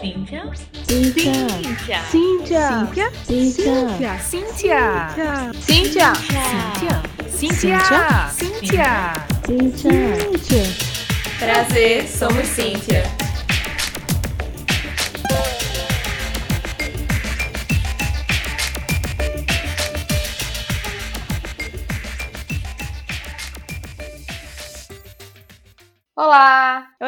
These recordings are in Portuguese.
Cíntia. Cíntia. Cíntia. Cíntia. Cíntia. Cíntia. Cíntia. Cíntia. Cíntia. Cíntia. Cíntia. Prazer, somos Cíntia. Olá,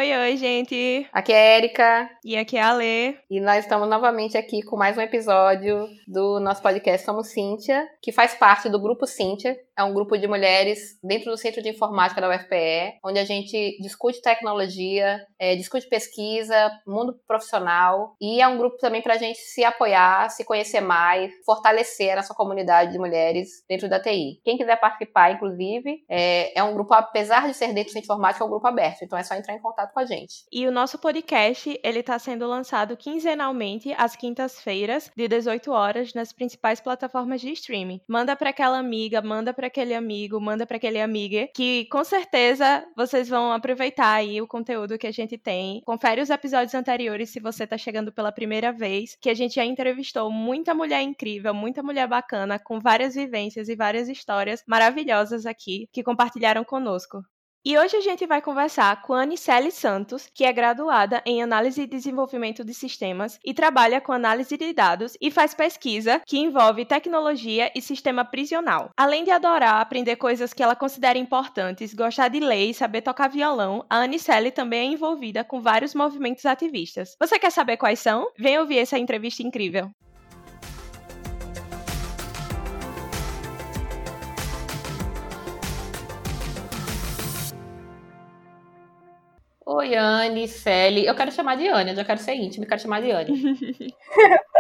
Oi, oi, gente! aqui é Erika E aqui é a Lê. e nós estamos novamente aqui com mais um episódio do nosso podcast Somos Cíntia, que faz parte do Grupo Cíntia. É um grupo de mulheres dentro do Centro de Informática da UFPE, onde a gente discute tecnologia, eh, discute pesquisa, mundo profissional e é um grupo também para a gente se apoiar, se conhecer mais, fortalecer a nossa comunidade de mulheres dentro da TI. Quem quiser participar, inclusive, é, é um grupo, apesar de ser dentro do Centro de Informática, é um grupo aberto, então é só entrar em contato com a gente. E o nosso podcast, ele tá sendo lançado quinzenalmente às quintas-feiras, de 18 horas, nas principais plataformas de streaming. Manda pra aquela amiga, manda pra aquele amigo, manda pra aquele amiga, que com certeza vocês vão aproveitar aí o conteúdo que a gente tem. Confere os episódios anteriores se você tá chegando pela primeira vez, que a gente já entrevistou muita mulher incrível, muita mulher bacana, com várias vivências e várias histórias maravilhosas aqui, que compartilharam conosco. E hoje a gente vai conversar com a Anicele Santos, que é graduada em Análise e Desenvolvimento de Sistemas e trabalha com análise de dados e faz pesquisa que envolve tecnologia e sistema prisional. Além de adorar aprender coisas que ela considera importantes, gostar de ler e saber tocar violão, a Anicele também é envolvida com vários movimentos ativistas. Você quer saber quais são? Vem ouvir essa entrevista incrível. Oi, Anne, Celi. Eu quero chamar de Anne, eu já quero ser íntima, eu quero chamar de Anne.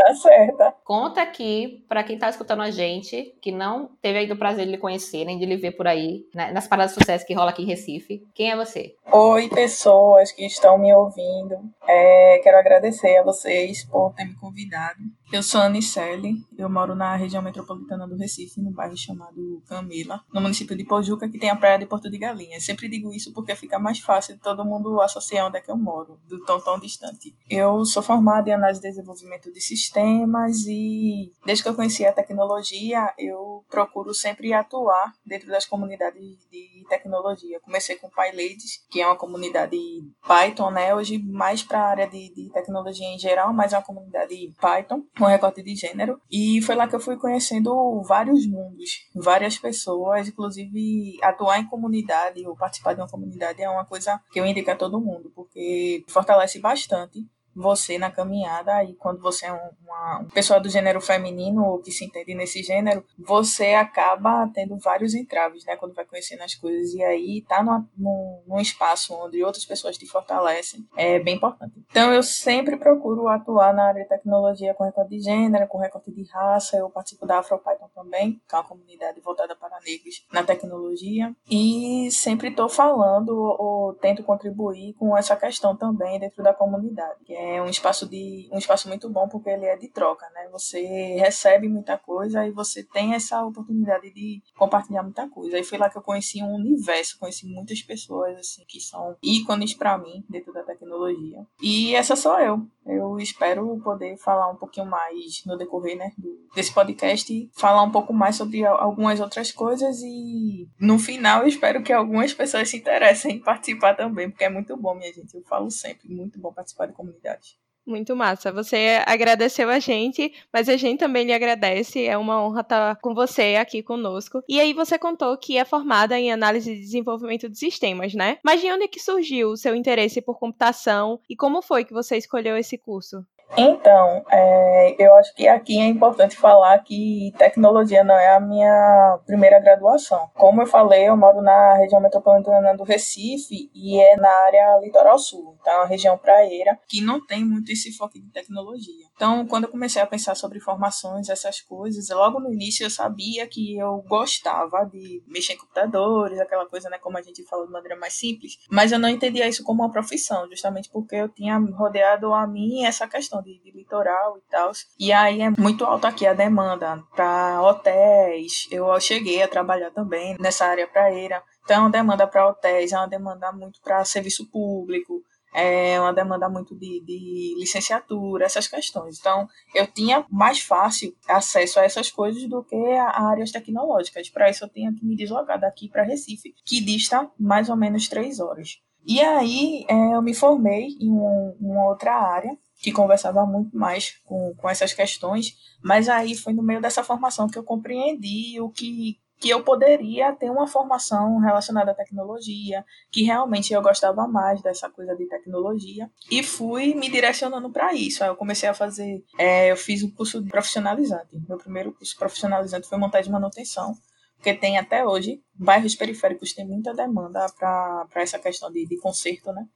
Tá certa. Conta aqui, pra quem tá escutando a gente, que não teve ainda o prazer de lhe conhecer, nem de lhe ver por aí, né, nas paradas de sucesso que rola aqui em Recife. Quem é você? Oi, pessoas que estão me ouvindo. É, quero agradecer a vocês por ter me convidado. Eu sou a Anicele, eu moro na região metropolitana do Recife, no bairro chamado Camila, no município de Pojuca, que tem a praia de Porto de Galinhas. Sempre digo isso porque fica mais fácil de todo mundo associar onde é que eu moro, do tão tão distante. Eu sou formada em análise de desenvolvimento de sistemas e desde que eu conheci a tecnologia, eu procuro sempre atuar dentro das comunidades de tecnologia. Comecei com PyLadies, que é uma comunidade Python, né? Hoje mais para a área de, de tecnologia em geral, mas é uma comunidade Python, com recorte de gênero. E foi lá que eu fui conhecendo vários mundos, várias pessoas, inclusive atuar em comunidade ou participar de uma comunidade é uma coisa que eu indico a todo mundo, porque fortalece bastante você na caminhada e quando você é um- uma pessoa do gênero feminino ou que se entende nesse gênero, você acaba tendo vários entraves, né? Quando vai conhecendo as coisas e aí tá numa- num, num espaço onde outras pessoas te fortalecem é bem importante. Então eu sempre procuro atuar na área de tecnologia com recorte de gênero, com recorte de raça. Eu participo da AfroPython também, que é uma comunidade voltada para negros na tecnologia e sempre estou falando ou, ou tento contribuir com essa questão também dentro da comunidade, que é um espaço de um espaço muito bom porque ele é de troca, né? Você recebe muita coisa e você tem essa oportunidade de compartilhar muita coisa. E foi lá que eu conheci um universo, conheci muitas pessoas assim que são ícones para mim dentro da tecnologia. E essa sou eu. Eu espero poder falar um pouquinho mais no decorrer, né, desse podcast e falar um pouco mais sobre al- algumas outras coisas e no final eu espero que algumas pessoas se interessem em participar também, porque é muito bom, minha gente. Eu falo sempre, muito bom participar de comunidade. Muito massa. Você agradeceu a gente, mas a gente também lhe agradece. É uma honra estar com você aqui conosco. E aí você contou que é formada em análise de desenvolvimento de sistemas, né? Mas de onde é que surgiu o seu interesse por computação e como foi que você escolheu esse curso? Então, é, eu acho que aqui é importante falar que tecnologia não é a minha primeira graduação. Como eu falei, eu moro na região metropolitana do Recife e é na área litoral sul, então é uma região praieira que não tem muito esse foco de tecnologia. Então, quando eu comecei a pensar sobre formações, essas coisas, logo no início eu sabia que eu gostava de mexer em computadores, aquela coisa, né, como a gente fala de maneira mais simples, mas eu não entendia isso como uma profissão, justamente porque eu tinha rodeado a mim essa questão de, de litoral e tal. E aí é muito alta aqui a demanda para hotéis. Eu cheguei a trabalhar também nessa área praeira. Então, é demanda para hotéis, é uma demanda muito para serviço público, é uma demanda muito de, de licenciatura, essas questões. Então, eu tinha mais fácil acesso a essas coisas do que a áreas tecnológicas. Para isso, eu tinha que me deslocar daqui para Recife, que dista mais ou menos três horas. E aí, é, eu me formei em um, uma outra área, que conversava muito mais com, com essas questões, mas aí foi no meio dessa formação que eu compreendi o que que eu poderia ter uma formação relacionada à tecnologia, que realmente eu gostava mais dessa coisa de tecnologia, e fui me direcionando para isso. Aí eu comecei a fazer, é, eu fiz um curso profissionalizante. Meu primeiro curso profissionalizante foi montagem de manutenção, porque tem até hoje, bairros periféricos têm muita demanda para essa questão de, de conserto, né?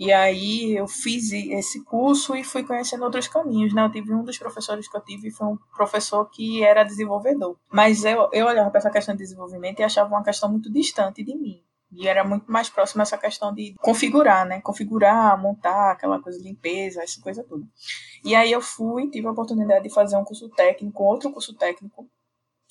E aí eu fiz esse curso e fui conhecendo outros caminhos, né? Eu tive um dos professores que eu tive, foi um professor que era desenvolvedor. Mas eu, eu olhava para essa questão de desenvolvimento e achava uma questão muito distante de mim. E era muito mais próximo essa questão de configurar, né? Configurar, montar, aquela coisa de limpeza, essa coisa toda. E aí eu fui, tive a oportunidade de fazer um curso técnico, outro curso técnico,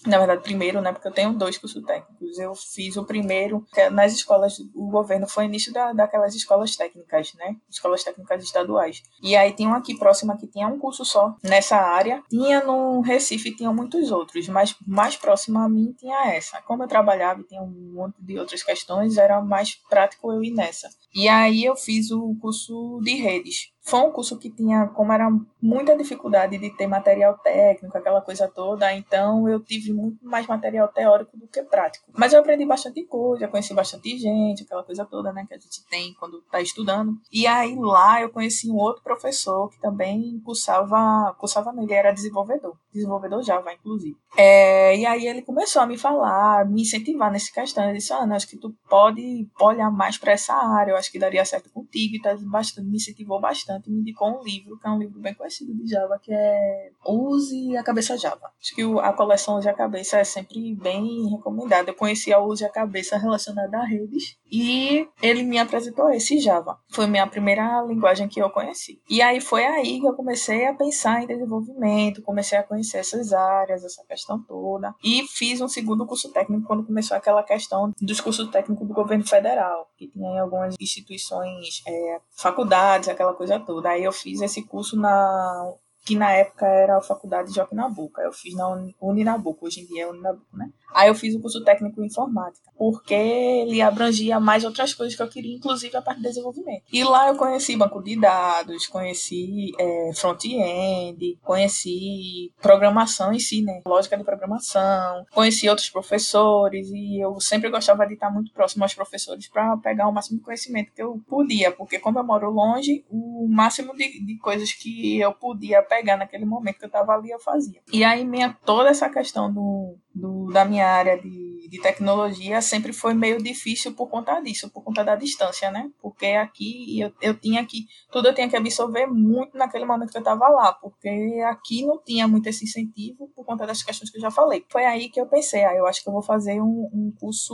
na verdade, primeiro, né, porque eu tenho dois cursos técnicos. Eu fiz o primeiro é nas escolas, o governo foi início da, daquelas escolas técnicas, né, escolas técnicas estaduais. E aí tinha um aqui próximo que tinha um curso só nessa área. Tinha no Recife, tinha muitos outros, mas mais próximo a mim tinha essa. Como eu trabalhava e tinha um monte de outras questões, era mais prático eu ir nessa. E aí eu fiz o curso de redes. Foi um curso que tinha, como era muita dificuldade de ter material técnico, aquela coisa toda, então eu tive muito mais material teórico do que prático. Mas eu aprendi bastante coisa, conheci bastante gente, aquela coisa toda, né, que a gente tem quando está estudando. E aí lá eu conheci um outro professor que também cursava, cursava nele, era desenvolvedor, desenvolvedor Java, inclusive. É, e aí ele começou a me falar, me incentivar nesse questão. Ele disse, Ana, acho que tu pode olhar mais para essa área, eu acho que daria certo contigo, e tá bastante, me incentivou bastante me indicou um livro, que é um livro bem conhecido de Java, que é Use a Cabeça Java. Acho que a coleção Use a Cabeça é sempre bem recomendada. Eu conheci a Use a Cabeça relacionada a redes e ele me apresentou esse Java. Foi minha primeira linguagem que eu conheci. E aí foi aí que eu comecei a pensar em desenvolvimento, comecei a conhecer essas áreas, essa questão toda. E fiz um segundo curso técnico quando começou aquela questão dos cursos técnicos do governo federal, que tinha algumas instituições, é, faculdades, aquela coisa toda. Aí eu fiz esse curso na que na época era a faculdade de Joaquim Nabuco. Eu fiz na Uninabuco, hoje em dia é Uninabuco, né? Aí eu fiz o curso técnico em informática, porque ele abrangia mais outras coisas que eu queria, inclusive a parte de desenvolvimento. E lá eu conheci banco de dados, conheci é, front-end, conheci programação em si, né? Lógica de programação, conheci outros professores e eu sempre gostava de estar muito próximo aos professores para pegar o máximo de conhecimento que eu podia, porque como eu moro longe, o máximo de, de coisas que eu podia pegar naquele momento que eu estava ali eu fazia. E aí minha toda essa questão do do, da minha área de, de tecnologia sempre foi meio difícil por conta disso, por conta da distância, né? Porque aqui eu, eu tinha que, tudo eu tinha que absorver muito naquele momento que eu estava lá, porque aqui não tinha muito esse incentivo por conta das questões que eu já falei. Foi aí que eu pensei, ah, eu acho que eu vou fazer um, um curso,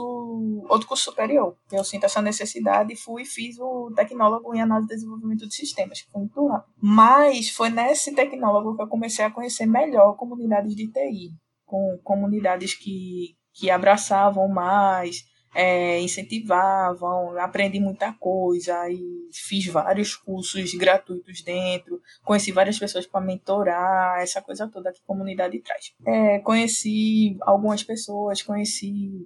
outro curso superior. Eu sinto essa necessidade e fui e fiz o tecnólogo em análise e desenvolvimento de sistemas, que foi muito rápido. Mas foi nesse tecnólogo que eu comecei a conhecer melhor comunidades de TI com comunidades que, que abraçavam mais, é, incentivavam, aprendi muita coisa e fiz vários cursos gratuitos dentro, conheci várias pessoas para mentorar, essa coisa toda que a comunidade traz. É, conheci algumas pessoas, conheci,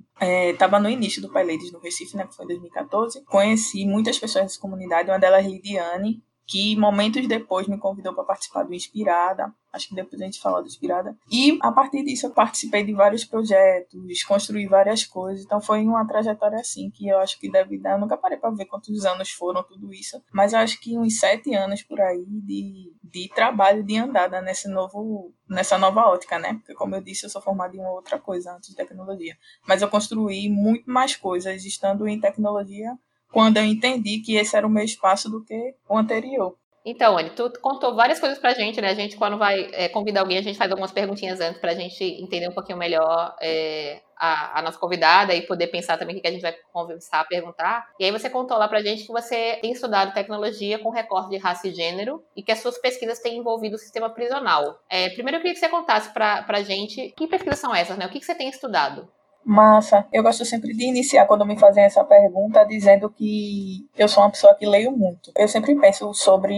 estava é, no início do Pai Ladies no Recife, né, que foi em 2014, conheci muitas pessoas dessa comunidade, uma delas Lidiane, que momentos depois me convidou para participar do Inspirada. Acho que depois a gente fala do Inspirada. E a partir disso eu participei de vários projetos, construí várias coisas. Então foi uma trajetória assim que eu acho que deve dar. Eu nunca parei para ver quantos anos foram tudo isso, mas eu acho que uns sete anos por aí de, de trabalho, de andada nesse novo, nessa nova ótica, né? Porque como eu disse, eu sou formada em uma outra coisa antes de tecnologia. Mas eu construí muito mais coisas estando em tecnologia quando eu entendi que esse era o meu espaço do que o anterior. Então, Anne, tu contou várias coisas pra gente, né? A gente, quando vai é, convidar alguém, a gente faz algumas perguntinhas antes pra gente entender um pouquinho melhor é, a, a, nossa convidada e poder pensar também o que a gente vai conversar, perguntar. E aí você contou lá pra gente que você tem estudado tecnologia com recorte de raça e gênero e que as suas pesquisas têm envolvido o sistema prisional. É, primeiro eu queria que você contasse pra, pra gente que pesquisas são essas, né? O que, que você tem estudado? Massa. Eu gosto sempre de iniciar quando me fazem essa pergunta dizendo que eu sou uma pessoa que leio muito. Eu sempre penso sobre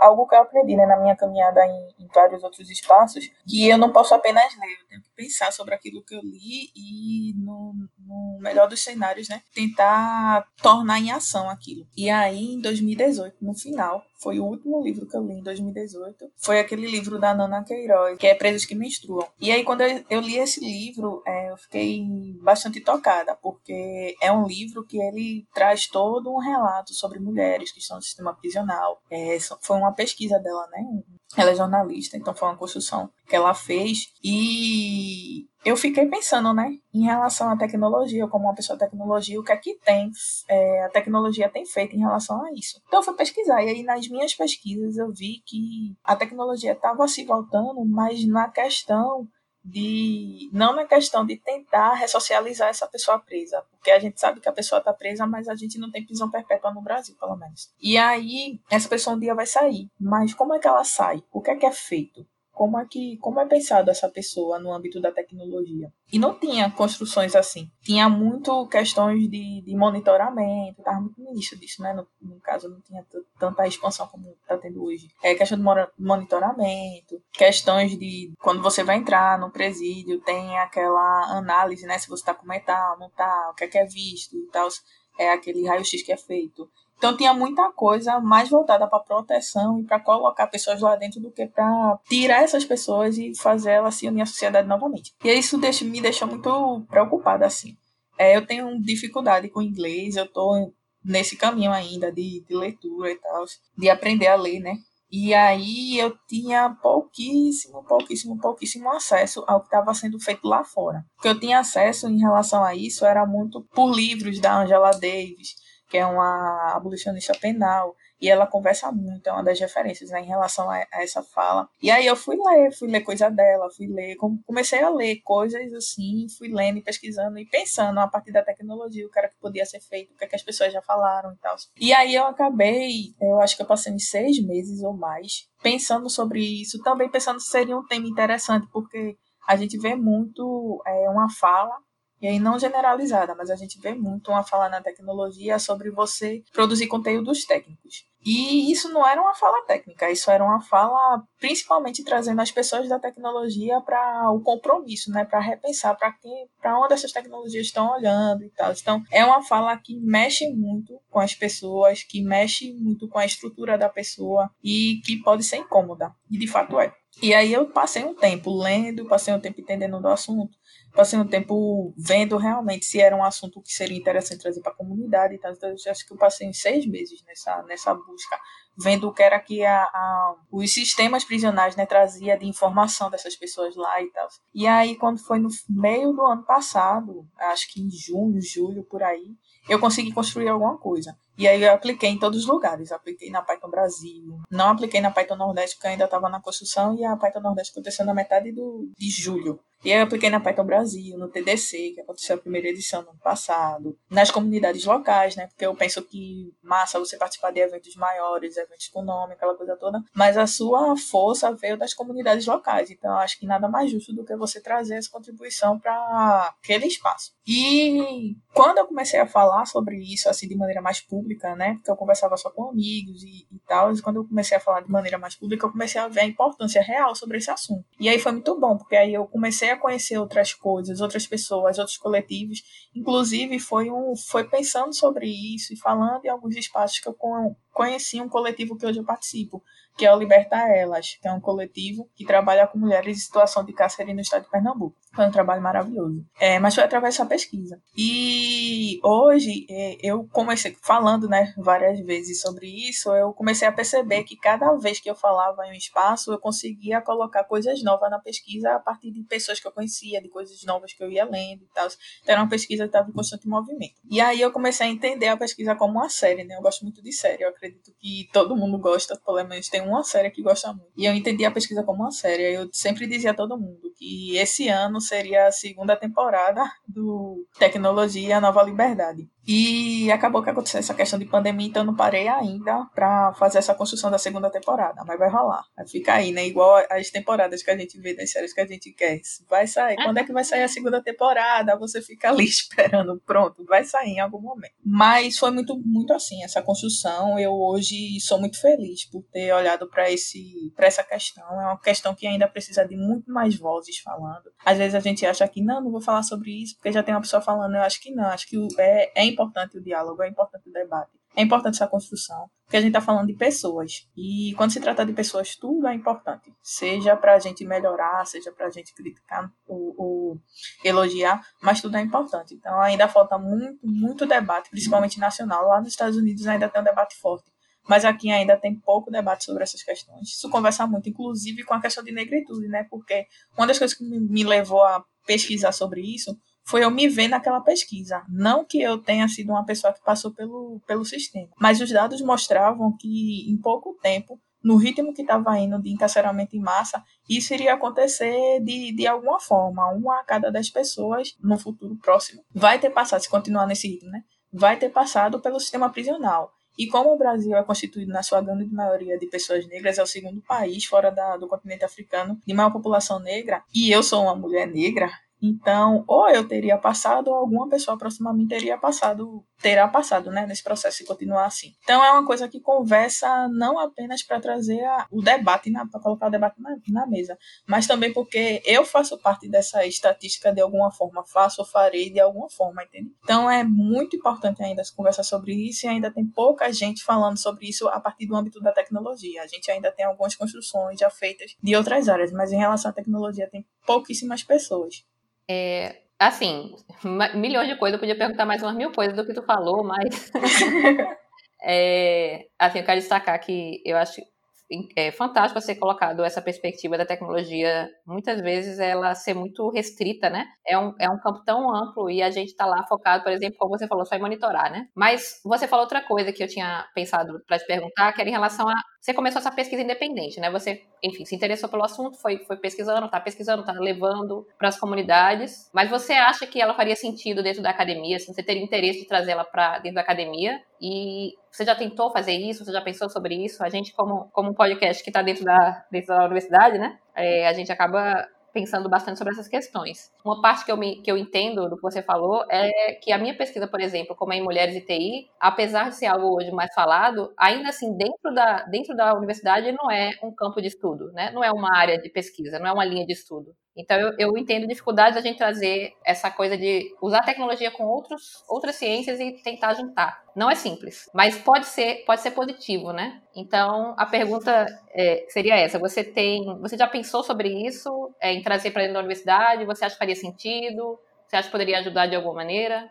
algo que eu aprendi né, na minha caminhada em, em vários outros espaços, que eu não posso apenas ler, eu tenho que pensar sobre aquilo que eu li e, no, no melhor dos cenários, né, tentar tornar em ação aquilo. E aí, em 2018, no final, foi o último livro que eu li em 2018. Foi aquele livro da Nana Queiroz, que é Presos que Menstruam. E aí, quando eu, li esse livro, é, eu fiquei bastante tocada, porque é um livro que ele traz todo um relato sobre mulheres que estão no sistema prisional. É, foi uma pesquisa dela, né? Ela é jornalista, então foi uma construção que ela fez. E eu fiquei pensando, né, em relação à tecnologia, como uma pessoa de tecnologia, o que é que tem, é, a tecnologia tem feito em relação a isso. Então eu fui pesquisar, e aí nas minhas pesquisas eu vi que a tecnologia estava se voltando, mas na questão de não na questão de tentar ressocializar essa pessoa presa, porque a gente sabe que a pessoa está presa, mas a gente não tem prisão perpétua no Brasil, pelo menos. E aí essa pessoa um dia vai sair, mas como é que ela sai? O que é que é feito? Como é que como é pensado essa pessoa no âmbito da tecnologia. E não tinha construções assim. Tinha muito questões de, de monitoramento, estava muito no início disso, né? No, no caso, não tinha tanta expansão como está tendo hoje. É questão de monitoramento, questões de quando você vai entrar no presídio, tem aquela análise, né? Se você está com metal, não está, o que é que é visto e tal. É aquele raio-x que é feito. Então tinha muita coisa mais voltada para proteção e para colocar pessoas lá dentro do que para tirar essas pessoas e fazer elas se unir à sociedade novamente. E isso deixa, me deixou muito preocupada assim. É, eu tenho dificuldade com inglês, eu estou nesse caminho ainda de, de leitura e tal, de aprender a ler, né? E aí eu tinha pouquíssimo, pouquíssimo, pouquíssimo acesso ao que estava sendo feito lá fora. O que eu tinha acesso em relação a isso era muito por livros da Angela Davis, que é uma abolicionista penal, e ela conversa muito, é uma das referências né, em relação a, a, essa fala. E aí eu fui ler, fui ler coisa dela, fui ler, comecei a ler coisas assim, fui lendo e pesquisando e pensando a partir da tecnologia, o que era que podia ser feito, o que, é que as pessoas já falaram e tal. E aí eu acabei, eu acho que eu passei uns seis meses ou mais pensando sobre isso, também pensando se seria um tema interessante, porque a gente vê muito é, uma fala e aí não generalizada, mas a gente vê muito uma fala na tecnologia sobre você produzir conteúdos técnicos. E isso não era uma fala técnica, isso era uma fala principalmente trazendo as pessoas da tecnologia para o compromisso, né, para repensar para quem, para onde essas tecnologias estão olhando e tal. Então, é uma fala que mexe muito com as pessoas, que mexe muito com a estrutura da pessoa e que pode ser incômoda. E de fato é. E aí eu passei um tempo lendo, passei um tempo entendendo do assunto, passei um tempo vendo realmente se era um assunto que seria interessante trazer para a comunidade e tal. Então, acho que eu passei uns seis meses nessa, nessa busca, vendo o que era que a, a, os sistemas prisionais né, trazia de informação dessas pessoas lá e tal. E aí, quando foi no meio do ano passado, acho que em junho, julho, por aí, eu consegui construir alguma coisa. E aí eu apliquei em todos os lugares. Apliquei na Python Brasil. Não apliquei na Python Nordeste, porque ainda estava na construção, e a Python Nordeste aconteceu na metade do, de julho. E eu apliquei na Python Brasil, no TDC, que aconteceu a primeira edição no ano passado, nas comunidades locais, né? Porque eu penso que massa você participar de eventos maiores, eventos com nome, aquela coisa toda, mas a sua força veio das comunidades locais. Então acho que nada mais justo do que você trazer essa contribuição para aquele espaço. E quando eu comecei a falar sobre isso assim de maneira mais pública, né? Porque eu conversava só com amigos e, e tal, e quando eu comecei a falar de maneira mais pública, eu comecei a ver a importância real sobre esse assunto. E aí foi muito bom, porque aí eu comecei a conhecer outras coisas, outras pessoas, outros coletivos. Inclusive, foi, um, foi pensando sobre isso e falando em alguns espaços que eu conheci um coletivo que hoje eu participo, que é o Libertar Elas, que é um coletivo que trabalha com mulheres em situação de cárcere no estado de Pernambuco. Foi um trabalho maravilhoso. É, mas foi através dessa pesquisa. E hoje, é, eu comecei falando né, várias vezes sobre isso, eu comecei a perceber que cada vez que eu falava em um espaço, eu conseguia colocar coisas novas na pesquisa a partir de pessoas que eu conhecia, de coisas novas que eu ia lendo e tal. Então, era uma pesquisa que estava em constante movimento. E aí eu comecei a entender a pesquisa como uma série, né? Eu gosto muito de série. Eu acredito que todo mundo gosta, pelo menos tem uma série que gosta muito. E eu entendi a pesquisa como uma série. Eu sempre dizia a todo mundo que esse ano seria a segunda temporada do Tecnologia Nova Liberdade. E acabou que aconteceu essa questão de pandemia, então eu não parei ainda para fazer essa construção da segunda temporada, mas vai rolar. Vai ficar aí, né? Igual as temporadas que a gente vê das séries que a gente quer. Vai sair. Quando é que vai sair a segunda temporada? Você fica ali esperando. Pronto, vai sair em algum momento. Mas foi muito, muito assim, essa construção. Eu hoje sou muito feliz por ter olhado para esse para essa questão. É uma questão que ainda precisa de muito mais vozes falando. Às vezes a gente acha que não, não vou falar sobre isso, porque já tem uma pessoa falando. Eu acho que não. Acho que é, é importante o diálogo, é importante o debate, é importante essa construção, porque a gente está falando de pessoas. E quando se trata de pessoas, tudo é importante. Seja para a gente melhorar, seja para a gente criticar ou, elogiar, mas tudo é importante. Então ainda falta muito, muito debate, principalmente nacional. Lá nos Estados Unidos ainda tem um debate forte. Mas aqui ainda tem pouco debate sobre essas questões. Isso conversa muito, inclusive com a questão de negritude, né? Porque uma das coisas que me levou a pesquisar sobre isso foi eu me ver naquela pesquisa. Não que eu tenha sido uma pessoa que passou pelo, pelo sistema, mas os dados mostravam que em pouco tempo, no ritmo que estava indo de encarceramento em massa, isso iria acontecer de, de alguma forma. Uma a cada dez pessoas no futuro próximo vai ter passado, se continuar nesse ritmo, né? Vai ter passado pelo sistema prisional. E como o Brasil é constituído na sua grande maioria de pessoas negras, é o segundo país fora da, do continente africano de maior população negra, e eu sou uma mulher negra, então, ou eu teria passado, ou alguma pessoa próxima a mim teria passado, terá passado, né, nesse processo e continuar assim. Então, é uma coisa que conversa não apenas para trazer a, o debate, para colocar o debate na, na, mesa, mas também porque eu faço parte dessa estatística de alguma forma, faço ou farei de alguma forma, entende? Então, é muito importante ainda se conversar sobre isso e ainda tem pouca gente falando sobre isso a partir do âmbito da tecnologia. A gente ainda tem algumas construções já feitas de outras áreas, mas em relação à tecnologia tem pouquíssimas pessoas. É, assim, milhões de coisas, eu podia perguntar mais umas mil coisas do que tu falou, mas. é, assim, eu quero destacar que eu acho é fantástico ser colocado essa perspectiva da tecnologia, muitas vezes ela ser muito restrita, né? É um, é um campo tão amplo e a gente está lá focado, por exemplo, como você falou, só em monitorar, né? Mas você falou outra coisa que eu tinha pensado para te perguntar, que era em relação a. Você começou essa pesquisa independente, né? Você, enfim, se interessou pelo assunto, foi, foi pesquisando, tá pesquisando, tá levando para as comunidades, mas você acha que ela faria sentido dentro da academia? Assim, você teria interesse de trazê-la para dentro da academia? E você já tentou fazer isso? Você já pensou sobre isso? A gente, como, como um podcast que está dentro da, dentro da universidade, né? É, a gente acaba pensando bastante sobre essas questões. Uma parte que eu, me, que eu entendo do que você falou é que a minha pesquisa, por exemplo, como é em mulheres e TI, apesar de ser algo hoje mais falado, ainda assim, dentro da, dentro da universidade não é um campo de estudo, né? Não é uma área de pesquisa, não é uma linha de estudo. Então eu, eu entendo dificuldade da gente trazer essa coisa de usar a tecnologia com outros, outras ciências e tentar juntar. Não é simples, mas pode ser, pode ser positivo, né? Então a pergunta é, seria essa: você tem, você já pensou sobre isso é, em trazer para dentro da universidade? Você acha que faria sentido? Você acha que poderia ajudar de alguma maneira?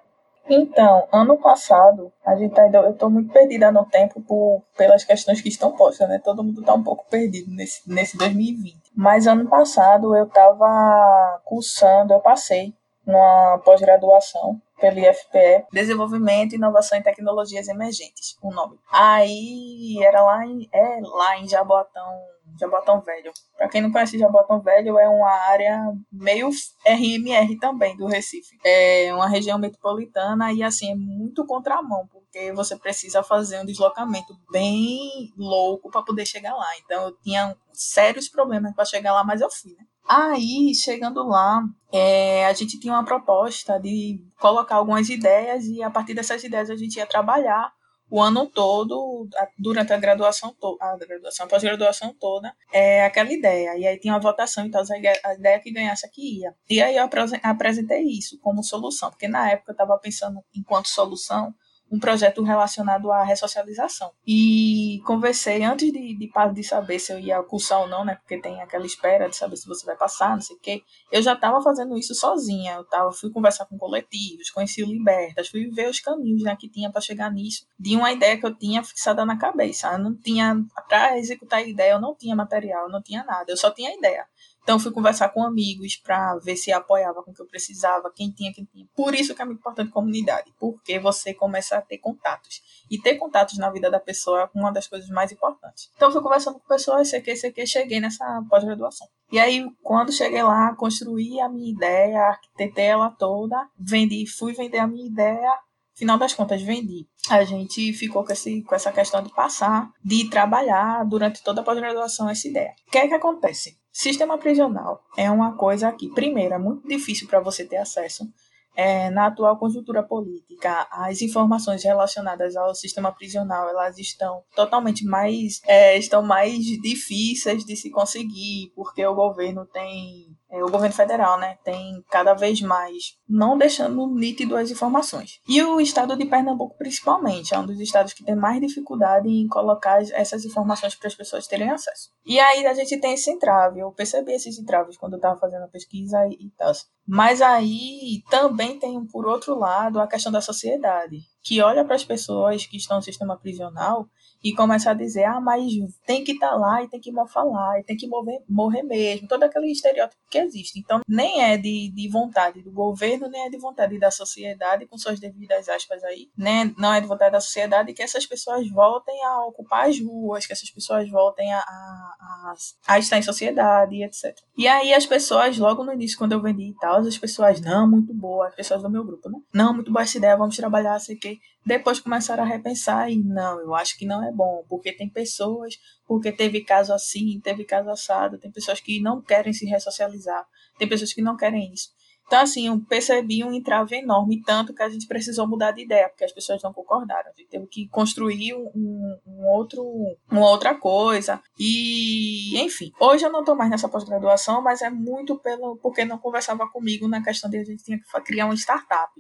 Então, ano passado, a gente tá, eu estou muito perdida no tempo por, pelas questões que estão postas, né? Todo mundo está um pouco perdido nesse, nesse 2020. Mas ano passado eu estava cursando, eu passei numa pós-graduação pelo IFPE, Desenvolvimento, Inovação e Tecnologias Emergentes, o nome. Aí era lá em, é lá em Jaboatão, Jaboatão Velho. Para quem não conhece Jaboatão Velho, é uma área meio RMR também do Recife. É uma região metropolitana e assim é muito contramão, porque você precisa fazer um deslocamento bem louco para poder chegar lá. Então eu tinha sérios problemas para chegar lá, mas eu fui, né? Aí, chegando lá, é, a gente tinha uma proposta de colocar algumas ideias e a partir dessas ideias a gente ia trabalhar o ano todo, durante a graduação toda, a graduação, pós-graduação toda, é aquela ideia. E aí tinha uma votação, então a ideia que ganhasse aqui ia. E aí eu apresentei isso como solução, porque na época eu estava pensando enquanto solução um projeto relacionado à ressocialização. E conversei antes de, de, de saber se eu ia cursar ou não, né? Porque tem aquela espera de saber se você vai passar, não sei o quê. Eu já estava fazendo isso sozinha. Eu tava, fui conversar com coletivos, conheci o Libertas, fui ver os caminhos né, que tinha para chegar nisso, de uma ideia que eu tinha fixada na cabeça. Eu não tinha, para executar a ideia, eu não tinha material, eu não tinha nada, eu só tinha a ideia. Então fui conversar com amigos para ver se apoiava com o que eu precisava, quem tinha, quem tinha. Por isso que é muito importante comunidade, porque você começa a ter contatos. E ter contatos na vida da pessoa é uma das coisas mais importantes. Então fui conversando com pessoas, sei que, sei que, cheguei nessa pós-graduação. E aí, quando cheguei lá, construí a minha ideia, arquitetei ela toda, vendi, fui vender a minha ideia, final das contas vendi. A gente ficou com, esse, com essa questão de passar, de trabalhar durante toda a pós-graduação essa ideia. O que é que acontece? Sistema prisional é uma coisa que, primeiro, é muito difícil para você ter acesso. É, na atual conjuntura política, as informações relacionadas ao sistema prisional elas estão totalmente mais é, estão mais difíceis de se conseguir porque o governo tem o governo federal, né, tem cada vez mais não deixando nítido as informações. E o estado de Pernambuco, principalmente, é um dos estados que tem mais dificuldade em colocar essas informações para as pessoas terem acesso. E aí a gente tem esse entrave, eu percebi esses entraves quando eu estava fazendo a pesquisa e tal. Mas aí também tem, por outro lado, a questão da sociedade, que olha para as pessoas que estão no sistema prisional e começa a dizer, ah, mas tem que estar tá lá e tem que falar e tem que morrer, morrer mesmo, todo aquele estereótipo que existe. Então, nem é de, de vontade do governo, nem é de vontade da sociedade, com suas devidas aspas aí, né? não é de vontade da sociedade que essas pessoas voltem a ocupar as ruas, que essas pessoas voltem a, a, a, a estar em sociedade, etc. E aí as pessoas, logo no início, quando eu vendi e tal, as pessoas, não, muito boa, as pessoas do meu grupo, né? Não, muito boa essa ideia, vamos trabalhar, sei que depois começaram a repensar e não, eu acho que não é bom, porque tem pessoas, porque teve caso assim, teve caso assado, tem pessoas que não querem se ressocializar, tem pessoas que não querem isso. Então, assim, eu percebi um entrave enorme, tanto que a gente precisou mudar de ideia, porque as pessoas não concordaram. A gente teve que construir um, um outro, uma outra coisa. E, enfim, hoje eu não estou mais nessa pós-graduação, mas é muito pelo porque não conversava comigo na questão de a gente tinha que criar uma startup.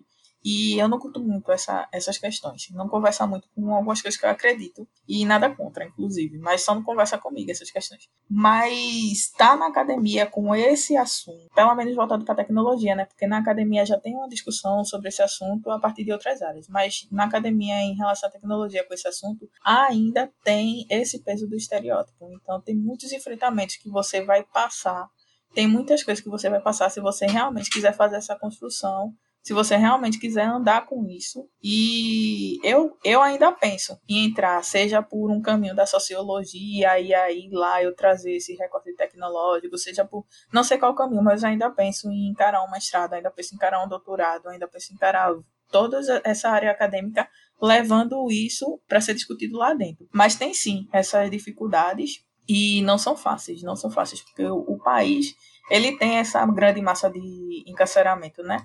E eu não curto muito essa, essas questões. Não conversa muito com algumas coisas que eu acredito. E nada contra, inclusive. Mas só não conversa comigo essas questões. Mas tá na academia com esse assunto, pelo menos voltado para tecnologia, né? Porque na academia já tem uma discussão sobre esse assunto a partir de outras áreas. Mas na academia, em relação à tecnologia com esse assunto, ainda tem esse peso do estereótipo. Então tem muitos enfrentamentos que você vai passar. Tem muitas coisas que você vai passar se você realmente quiser fazer essa construção se você realmente quiser andar com isso. E eu, eu ainda penso em entrar, seja por um caminho da sociologia, e aí lá eu trazer esse recorte tecnológico, seja por não sei qual caminho, mas ainda penso em encarar um mestrado, ainda penso em encarar um doutorado, ainda penso em encarar toda essa área acadêmica, levando isso para ser discutido lá dentro. Mas tem sim essas dificuldades e não são fáceis, não são fáceis, porque o, o país ele tem essa grande massa de encarceramento, né?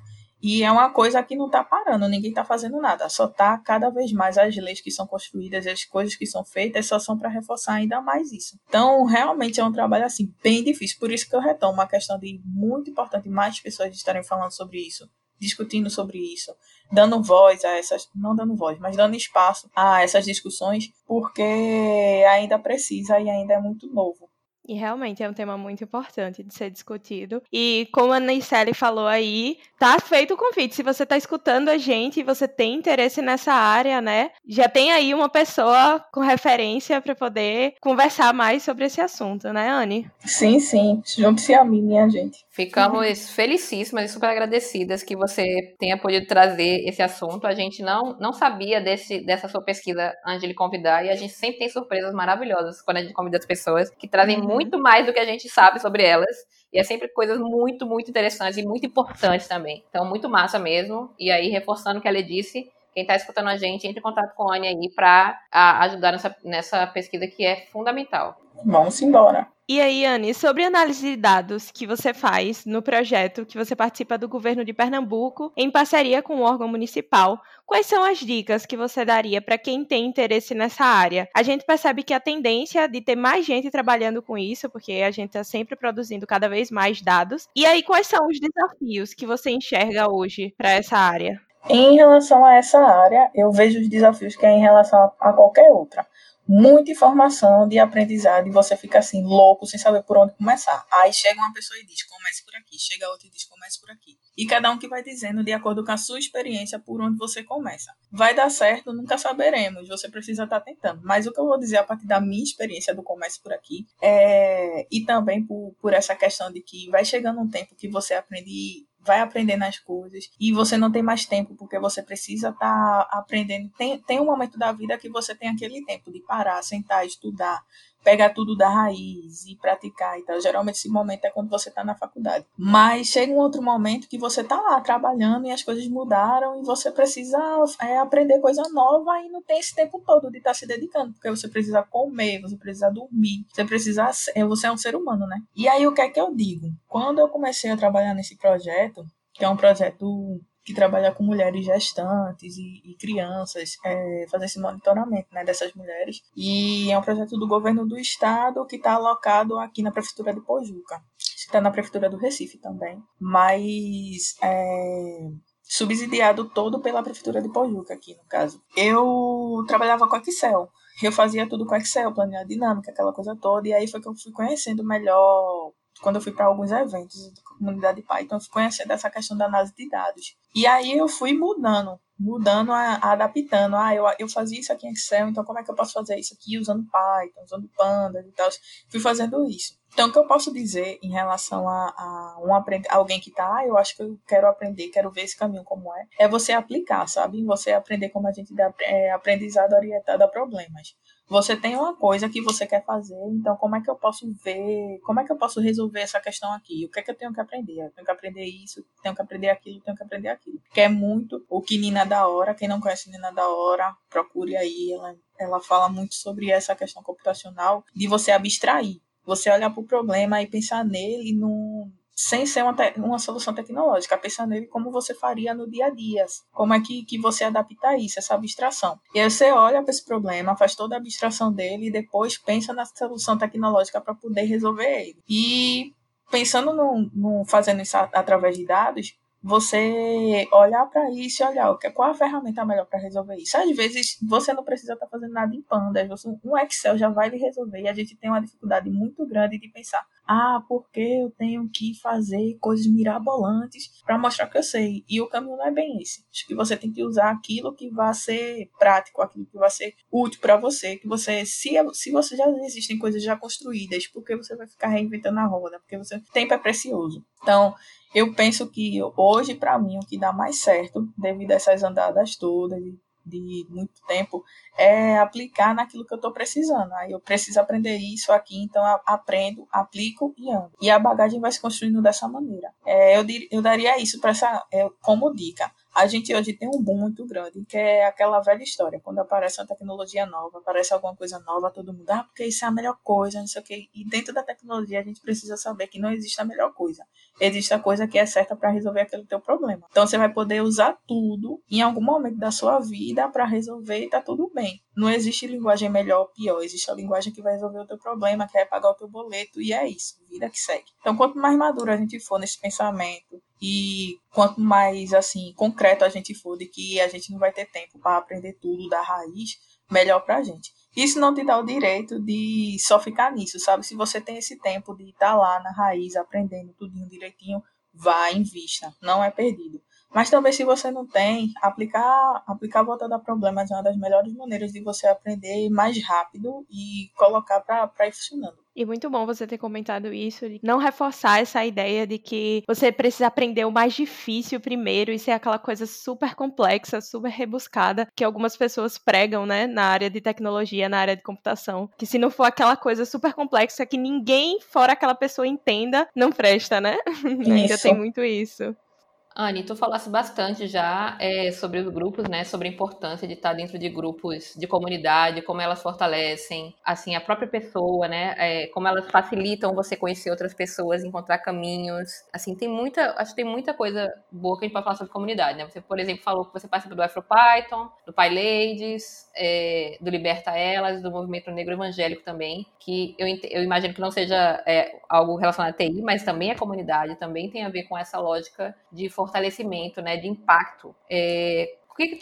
E é uma coisa que não está parando, ninguém está fazendo nada. Só está cada vez mais as leis que são construídas, as coisas que são feitas, só são para reforçar ainda mais isso. Então, realmente é um trabalho assim bem difícil. Por isso que eu retomo a questão de muito importante mais pessoas estarem falando sobre isso, discutindo sobre isso, dando voz a essas, não dando voz, mas dando espaço a essas discussões, porque ainda precisa e ainda é muito novo. E realmente é um tema muito importante de ser discutido. E como a Nicele falou aí, tá feito o convite. Se você tá escutando a gente e você tem interesse nessa área, né? Já tem aí uma pessoa com referência para poder conversar mais sobre esse assunto, né, Anne? Sim, sim. Junte-se a mim, minha gente. Ficamos felicíssimas e super agradecidas que você tenha podido trazer esse assunto. A gente não, não sabia desse, dessa sua pesquisa antes de lhe convidar e a gente sempre tem surpresas maravilhosas quando a gente convida as pessoas que trazem uhum. muito mais do que a gente sabe sobre elas. E é sempre coisas muito, muito interessantes e muito importantes também. Então, muito massa mesmo. E aí, reforçando o que ela disse, quem está escutando a gente, entre em contato com a Anne aí para ajudar nessa, nessa pesquisa que é fundamental. Vamos embora. E aí, Anne, sobre análise de dados que você faz no projeto que você participa do governo de Pernambuco, em parceria com o órgão municipal, quais são as dicas que você daria para quem tem interesse nessa área? A gente percebe que a tendência de ter mais gente trabalhando com isso, porque a gente está sempre produzindo cada vez mais dados. E aí, quais são os desafios que você enxerga hoje para essa área? Em relação a essa área, eu vejo os desafios que é em relação a qualquer outra muita informação de aprendizado e você fica assim, louco, sem saber por onde começar. Aí chega uma pessoa e diz, comece por aqui. Chega outra e diz, comece por aqui. E cada um que vai dizendo de acordo com a sua experiência por onde você começa. Vai dar certo, nunca saberemos. Você precisa estar tentando. Mas o que eu vou dizer a partir da minha experiência do comece por aqui é e também por, por essa questão de que vai chegando um tempo que você aprende vai aprendendo as coisas e você não tem mais tempo porque você precisa estar tá aprendendo. Tem, tem um momento da vida que você tem aquele tempo de parar, sentar, estudar, pegar tudo da raiz e praticar e tal. Geralmente esse momento é quando você está na faculdade. Mas chega um outro momento que você está lá trabalhando e as coisas mudaram e você precisa é, aprender coisa nova e não tem esse tempo todo de estar tá se dedicando, porque você precisa comer, você precisa dormir, você precisa. É, você é um ser humano, né? E aí o que é que eu digo? Quando eu comecei a trabalhar nesse projeto, que é um projeto que trabalha com mulheres gestantes e, e crianças, é, fazer esse monitoramento né, dessas mulheres. E é um projeto do governo do estado que está alocado aqui na prefeitura de Pojuca. Está na prefeitura do Recife também, mas é, subsidiado todo pela prefeitura de Pojuca aqui no caso. Eu trabalhava com Excel. Eu fazia tudo com Excel, planear dinâmica, aquela coisa toda, e aí foi que eu fui conhecendo melhor quando eu fui para alguns eventos da comunidade Python, eu fui conhecendo essa questão da análise de dados. E aí eu fui mudando, mudando, adaptando. Ah, eu, eu fazia isso aqui em Excel, então como é que eu posso fazer isso aqui usando Python, usando Panda e tal. Fui fazendo isso. Então, o que eu posso dizer em relação a, a um alguém que tá, ah, eu acho que eu quero aprender, quero ver esse caminho como é, é você aplicar, sabe? Você aprender como a gente dá é, aprendizado orientado a problemas. Você tem uma coisa que você quer fazer, então como é que eu posso ver, como é que eu posso resolver essa questão aqui? O que é que eu tenho que aprender? Eu tenho que aprender isso, tenho que aprender aquilo, tenho que aprender aquilo. Que é muito o que Nina da Hora, quem não conhece Nina da Hora, procure aí, ela, ela fala muito sobre essa questão computacional de você abstrair. Você olhar para o problema e pensar nele num, sem ser uma, uma solução tecnológica, pensar nele como você faria no dia a dia, como é que, que você adapta isso, essa abstração. E aí você olha para esse problema, faz toda a abstração dele e depois pensa na solução tecnológica para poder resolver ele. E pensando no, no fazendo isso através de dados, você olhar para isso e olhar qual a ferramenta melhor para resolver isso. Às vezes você não precisa estar tá fazendo nada em Panda, um Excel já vai lhe resolver e a gente tem uma dificuldade muito grande de pensar, ah, porque eu tenho que fazer coisas mirabolantes para mostrar que eu sei. E o caminho não é bem esse. Acho que você tem que usar aquilo que vai ser prático, aquilo que vai ser útil para você, que você se se você já existem coisas já construídas, porque você vai ficar reinventando a roda, porque você tempo é precioso. Então, eu penso que hoje, para mim, o que dá mais certo, devido a essas andadas todas, de, de muito tempo, é aplicar naquilo que eu estou precisando. Aí eu preciso aprender isso aqui, então aprendo, aplico e ando. E a bagagem vai se construindo dessa maneira. É, eu, dir, eu daria isso para essa é, como dica. A gente hoje tem um boom muito grande, que é aquela velha história. Quando aparece uma tecnologia nova, aparece alguma coisa nova, todo mundo, ah, porque isso é a melhor coisa, não sei o quê. E dentro da tecnologia a gente precisa saber que não existe a melhor coisa. Existe a coisa que é certa para resolver aquele teu problema. Então você vai poder usar tudo em algum momento da sua vida para resolver e tá tudo bem. Não existe linguagem melhor ou pior, existe a linguagem que vai resolver o teu problema, que vai pagar o teu boleto, e é isso, vida que segue. Então, quanto mais maduro a gente for nesse pensamento, e quanto mais assim concreto a gente for de que a gente não vai ter tempo para aprender tudo da raiz, melhor para a gente. Isso não te dá o direito de só ficar nisso, sabe? Se você tem esse tempo de estar tá lá na raiz aprendendo tudinho direitinho, vá em vista, não é perdido. Mas também se você não tem, aplicar, aplicar volta a problemas é uma das melhores maneiras de você aprender mais rápido e colocar para ir funcionando. E muito bom você ter comentado isso, de não reforçar essa ideia de que você precisa aprender o mais difícil primeiro e ser aquela coisa super complexa, super rebuscada, que algumas pessoas pregam, né, na área de tecnologia, na área de computação. Que se não for aquela coisa super complexa que ninguém fora aquela pessoa entenda, não presta, né? Ainda tem muito isso. Anne, tu falasse bastante já é, sobre os grupos, né? Sobre a importância de estar dentro de grupos de comunidade, como elas fortalecem, assim, a própria pessoa, né? É, como elas facilitam você conhecer outras pessoas, encontrar caminhos. Assim, tem muita, acho que tem muita coisa boa que a gente pode falar sobre comunidade, né? Você, por exemplo, falou que você participa do AfroPython, do PyLadies, é, do Liberta Elas, do Movimento Negro Evangélico também, que eu, eu imagino que não seja algo relacionado à TI, mas também a comunidade, também tem a ver com essa lógica de fortalecimento, né, de impacto. É,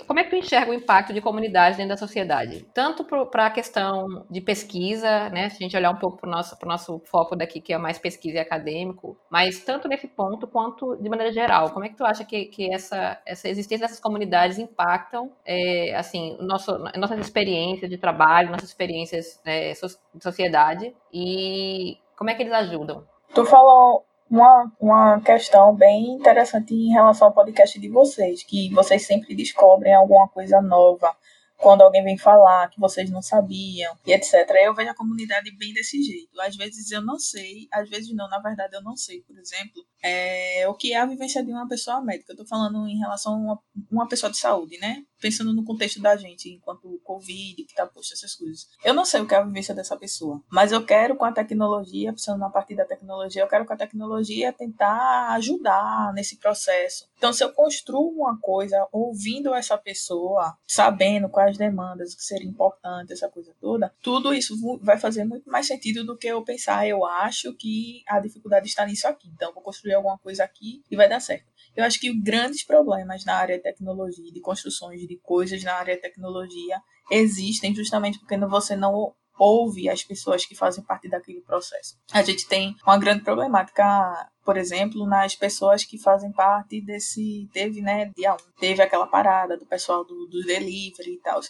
como é que tu enxerga o impacto de comunidades dentro da sociedade? Tanto para a questão de pesquisa, né? Se a gente olhar um pouco para o nosso, nosso foco daqui, que é mais pesquisa e acadêmico, mas tanto nesse ponto quanto de maneira geral. Como é que tu acha que, que essa, essa existência dessas comunidades impactam, é, assim, nosso, nossas experiências de trabalho, nossas experiências é, de sociedade e como é que eles ajudam? Tu falou uma, uma questão bem interessante em relação ao podcast de vocês, que vocês sempre descobrem alguma coisa nova quando alguém vem falar que vocês não sabiam e etc. Eu vejo a comunidade bem desse jeito. Às vezes eu não sei, às vezes não, na verdade eu não sei, por exemplo, é, o que é a vivência de uma pessoa médica. Eu estou falando em relação a uma, uma pessoa de saúde, né? Pensando no contexto da gente, enquanto Covid, que tá posto essas coisas. Eu não sei o que é a vivência dessa pessoa, mas eu quero com a tecnologia, pensando na parte da tecnologia, eu quero com a tecnologia tentar ajudar nesse processo. Então, se eu construo uma coisa ouvindo essa pessoa, sabendo quais demandas que seria importante, essa coisa toda, tudo isso vai fazer muito mais sentido do que eu pensar, eu acho que a dificuldade está nisso aqui. Então, vou construir alguma coisa aqui e vai dar certo. Eu acho que grandes problemas na área de tecnologia, de construções de coisas na área de tecnologia, existem justamente porque você não ouve as pessoas que fazem parte daquele processo. A gente tem uma grande problemática, por exemplo, nas pessoas que fazem parte desse. Teve, né, dia 1, teve aquela parada do pessoal do, do delivery e tal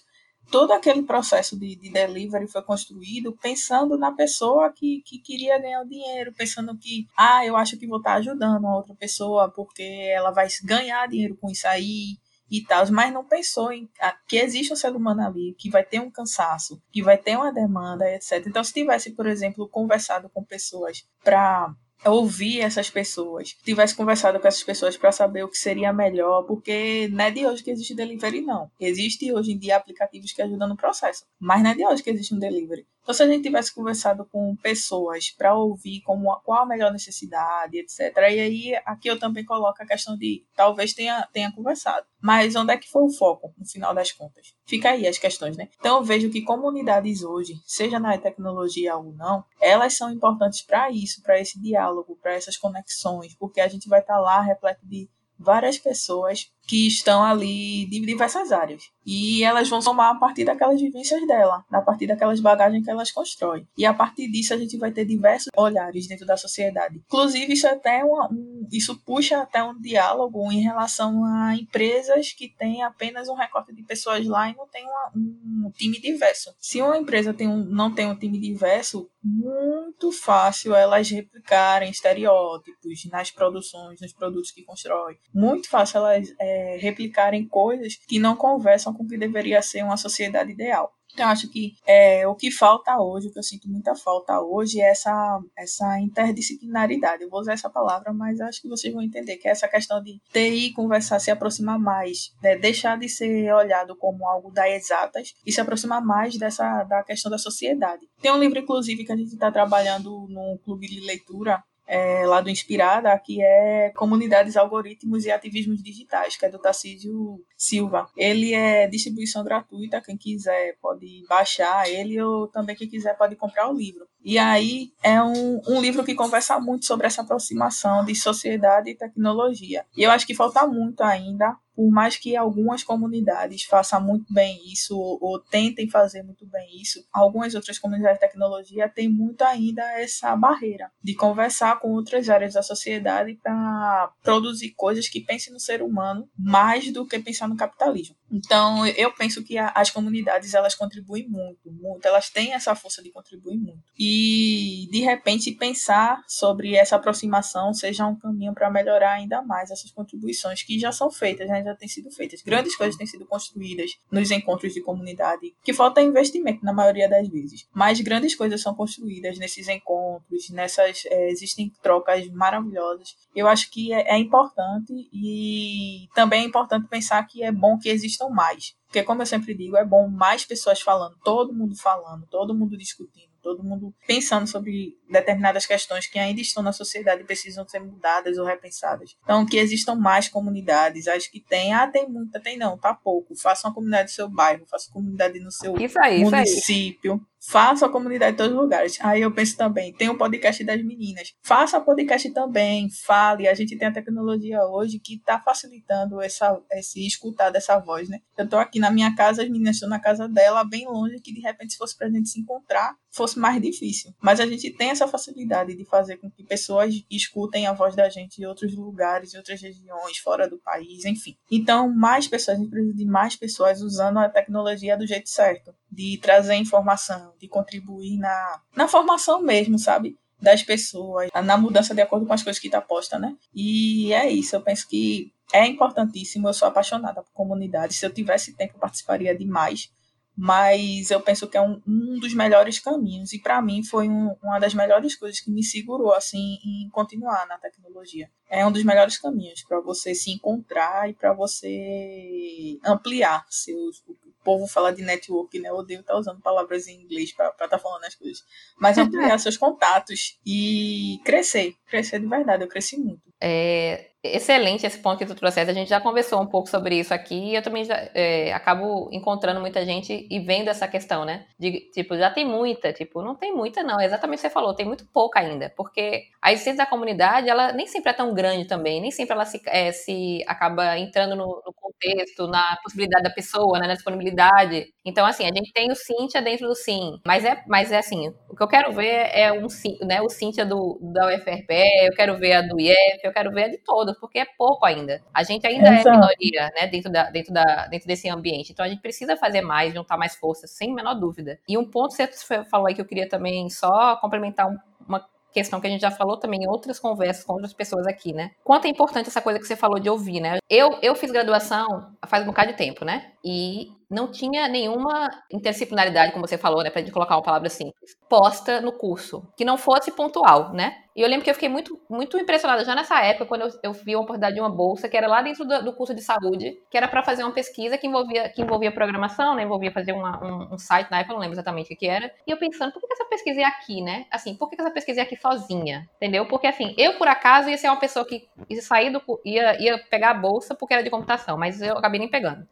todo aquele processo de, de, delivery foi construído pensando na pessoa que, que queria ganhar o dinheiro, pensando que, ah, eu acho que vou estar ajudando a outra pessoa porque ela vai ganhar dinheiro com isso aí e tal, mas não pensou em que existe um ser humano ali, que vai ter um cansaço, que vai ter uma demanda, etc. Então, se tivesse, por exemplo, conversado com pessoas para ouvir essas pessoas, tivesse conversado com essas pessoas para saber o que seria melhor, porque não é de hoje que existe delivery, não. Existe hoje em dia aplicativos que ajudam no processo, mas não é de hoje que existe um delivery. Então, se a gente tivesse conversado com pessoas para ouvir como, qual a melhor necessidade, etc. E aí, aqui eu também coloco a questão de talvez tenha, tenha conversado. Mas onde é que foi o foco, no final das contas? Fica aí as questões, né? Então, eu vejo que comunidades hoje, seja na tecnologia ou não, elas são importantes para isso, para esse diálogo, para essas conexões, porque a gente vai estar tá lá repleto de várias pessoas que estão ali de diversas áreas. E elas vão somar a partir daquelas vivências dela, a partir daquelas bagagens que elas constroem. E a partir disso a gente vai ter diversos olhares dentro da sociedade. Inclusive, isso até uma, um, isso puxa até um diálogo em relação a empresas que têm apenas um recorte de pessoas lá e não tem uma, um time diverso. Se uma empresa tem um, não tem um time diverso, muito fácil elas replicarem estereótipos nas produções, nos produtos que constroem. Muito fácil elas é, replicarem coisas que não conversam com o que deveria ser uma sociedade ideal. Então, acho que é, o que falta hoje, o que eu sinto muita falta hoje, é essa, essa interdisciplinaridade. Eu vou usar essa palavra, mas acho que vocês vão entender que é essa questão de TI conversar, se aproximar mais, né? deixar de ser olhado como algo das exatas e se aproximar mais dessa da questão da sociedade. Tem um livro, inclusive, que a gente está trabalhando no clube de leitura, é, lá do Inspirada, que é Comunidades, Algoritmos e Ativismos Digitais, que é do Tarcísio Silva. Ele é distribuição gratuita, quem quiser pode baixar ele ou também quem quiser pode comprar o livro. E aí é um, um livro que conversa muito sobre essa aproximação de sociedade e tecnologia. E eu acho que falta muito ainda por mais que algumas comunidades façam muito bem isso ou, ou, tentem fazer muito bem isso, algumas outras comunidades de tecnologia têm muito ainda essa barreira de conversar com outras áreas da sociedade para produzir coisas que pensem no ser humano mais do que pensar no capitalismo. Então, eu penso que as comunidades elas contribuem muito, muito, elas têm essa força de contribuir muito. E de repente pensar sobre essa aproximação seja um caminho para melhorar ainda mais essas contribuições que já são feitas, né? já têm sido feitas. Grandes coisas têm sido construídas nos encontros de comunidade, que falta investimento na maioria das vezes. Mas grandes coisas são construídas nesses encontros, nessas é, existem trocas maravilhosas. Eu acho que é, é importante e também é importante pensar que é bom que existam mais. Porque, como eu sempre digo, é bom mais pessoas falando, todo mundo falando, todo mundo discutindo todo mundo pensando sobre determinadas questões que ainda estão na sociedade e precisam ser mudadas ou repensadas. Então, que existam mais comunidades. Acho que tem. Ah, tem muita, tem não, tá pouco. Faça uma comunidade no seu bairro, faça uma comunidade no seu isso aí, município. Isso aí faça a comunidade em todos os lugares. Aí eu penso também, tem o podcast das meninas. Faça podcast também, fale. A gente tem a tecnologia hoje que está facilitando essa, esse escutar dessa voz, né? Eu tô aqui na minha casa, as meninas estão na casa dela, bem longe, que de repente, se fosse pra gente se encontrar, fosse mais difícil. Mas a gente tem essa facilidade de fazer com que pessoas escutem a voz da gente em outros lugares, em outras regiões, fora do país, enfim. Então, mais pessoas, a gente precisa de mais pessoas usando a tecnologia do jeito certo, de trazer informação, de contribuir na, na formação mesmo, sabe? Das pessoas, na mudança de acordo com as coisas que está posta, né? E é isso, eu penso que é importantíssimo, eu sou apaixonada por comunidade. Se eu tivesse tempo, eu participaria demais mas eu penso que é um, um dos melhores caminhos e para mim foi um, uma das melhores coisas que me segurou assim em continuar na tecnologia. É um dos melhores caminhos para você se encontrar e para você ampliar seus o povo fala de network, né? Eu odeio estar tá usando palavras em inglês para estar tá falando as coisas, mas ampliar seus contatos e crescer, crescer de verdade. Eu cresci muito. É, excelente esse ponto que tu trouxeste. A gente já conversou um pouco sobre isso aqui e eu também já, é, acabo encontrando muita gente e vendo essa questão, né? De, tipo, já tem muita, tipo, não tem muita não, é exatamente o que você falou, tem muito pouca ainda, porque a existência da comunidade, ela nem sempre é tão grande também, nem sempre ela se, é, se acaba entrando no, no, contexto, na possibilidade da pessoa, né, na disponibilidade. Então, assim, a gente tem o Cintia dentro do Sim, mas é, mas é assim, o que eu quero ver é um, né, o Cintia do, da UFRPE, eu quero ver a do IEF, eu quero ver a de porque é pouco ainda. A gente ainda é Exato. é minoria, né, dentro, da, dentro, da, dentro desse ambiente. Então a gente precisa fazer mais, juntar mais forças, sem a menor dúvida. E um ponto que você falou aí que eu queria também só complementar uma questão que a gente já falou também em outras conversas com outras pessoas aqui, né? Quanto é importante essa coisa que você falou de ouvir, né? Eu, eu fiz graduação faz um bocado de tempo, né? E não tinha nenhuma interdisciplinaridade, como você falou, né, pra gente colocar uma palavra simples, posta no curso, que não fosse pontual, né? E eu lembro que eu fiquei muito, muito impressionada já nessa época, quando eu, eu vi a oportunidade de uma bolsa, que era lá dentro do, do curso de saúde, que era para fazer uma pesquisa que envolvia, que envolvia programação, né? Envolvia fazer uma, um, um, site, na época eu não lembro exatamente o que era. E eu pensando, por que essa pesquisa é aqui, né? Assim, por que essa pesquisa é aqui sozinha? Entendeu? Porque assim, eu por acaso ia ser uma pessoa que ia sair do. ia, ia pegar a bolsa porque era de computação, mas eu acabei nem pegando.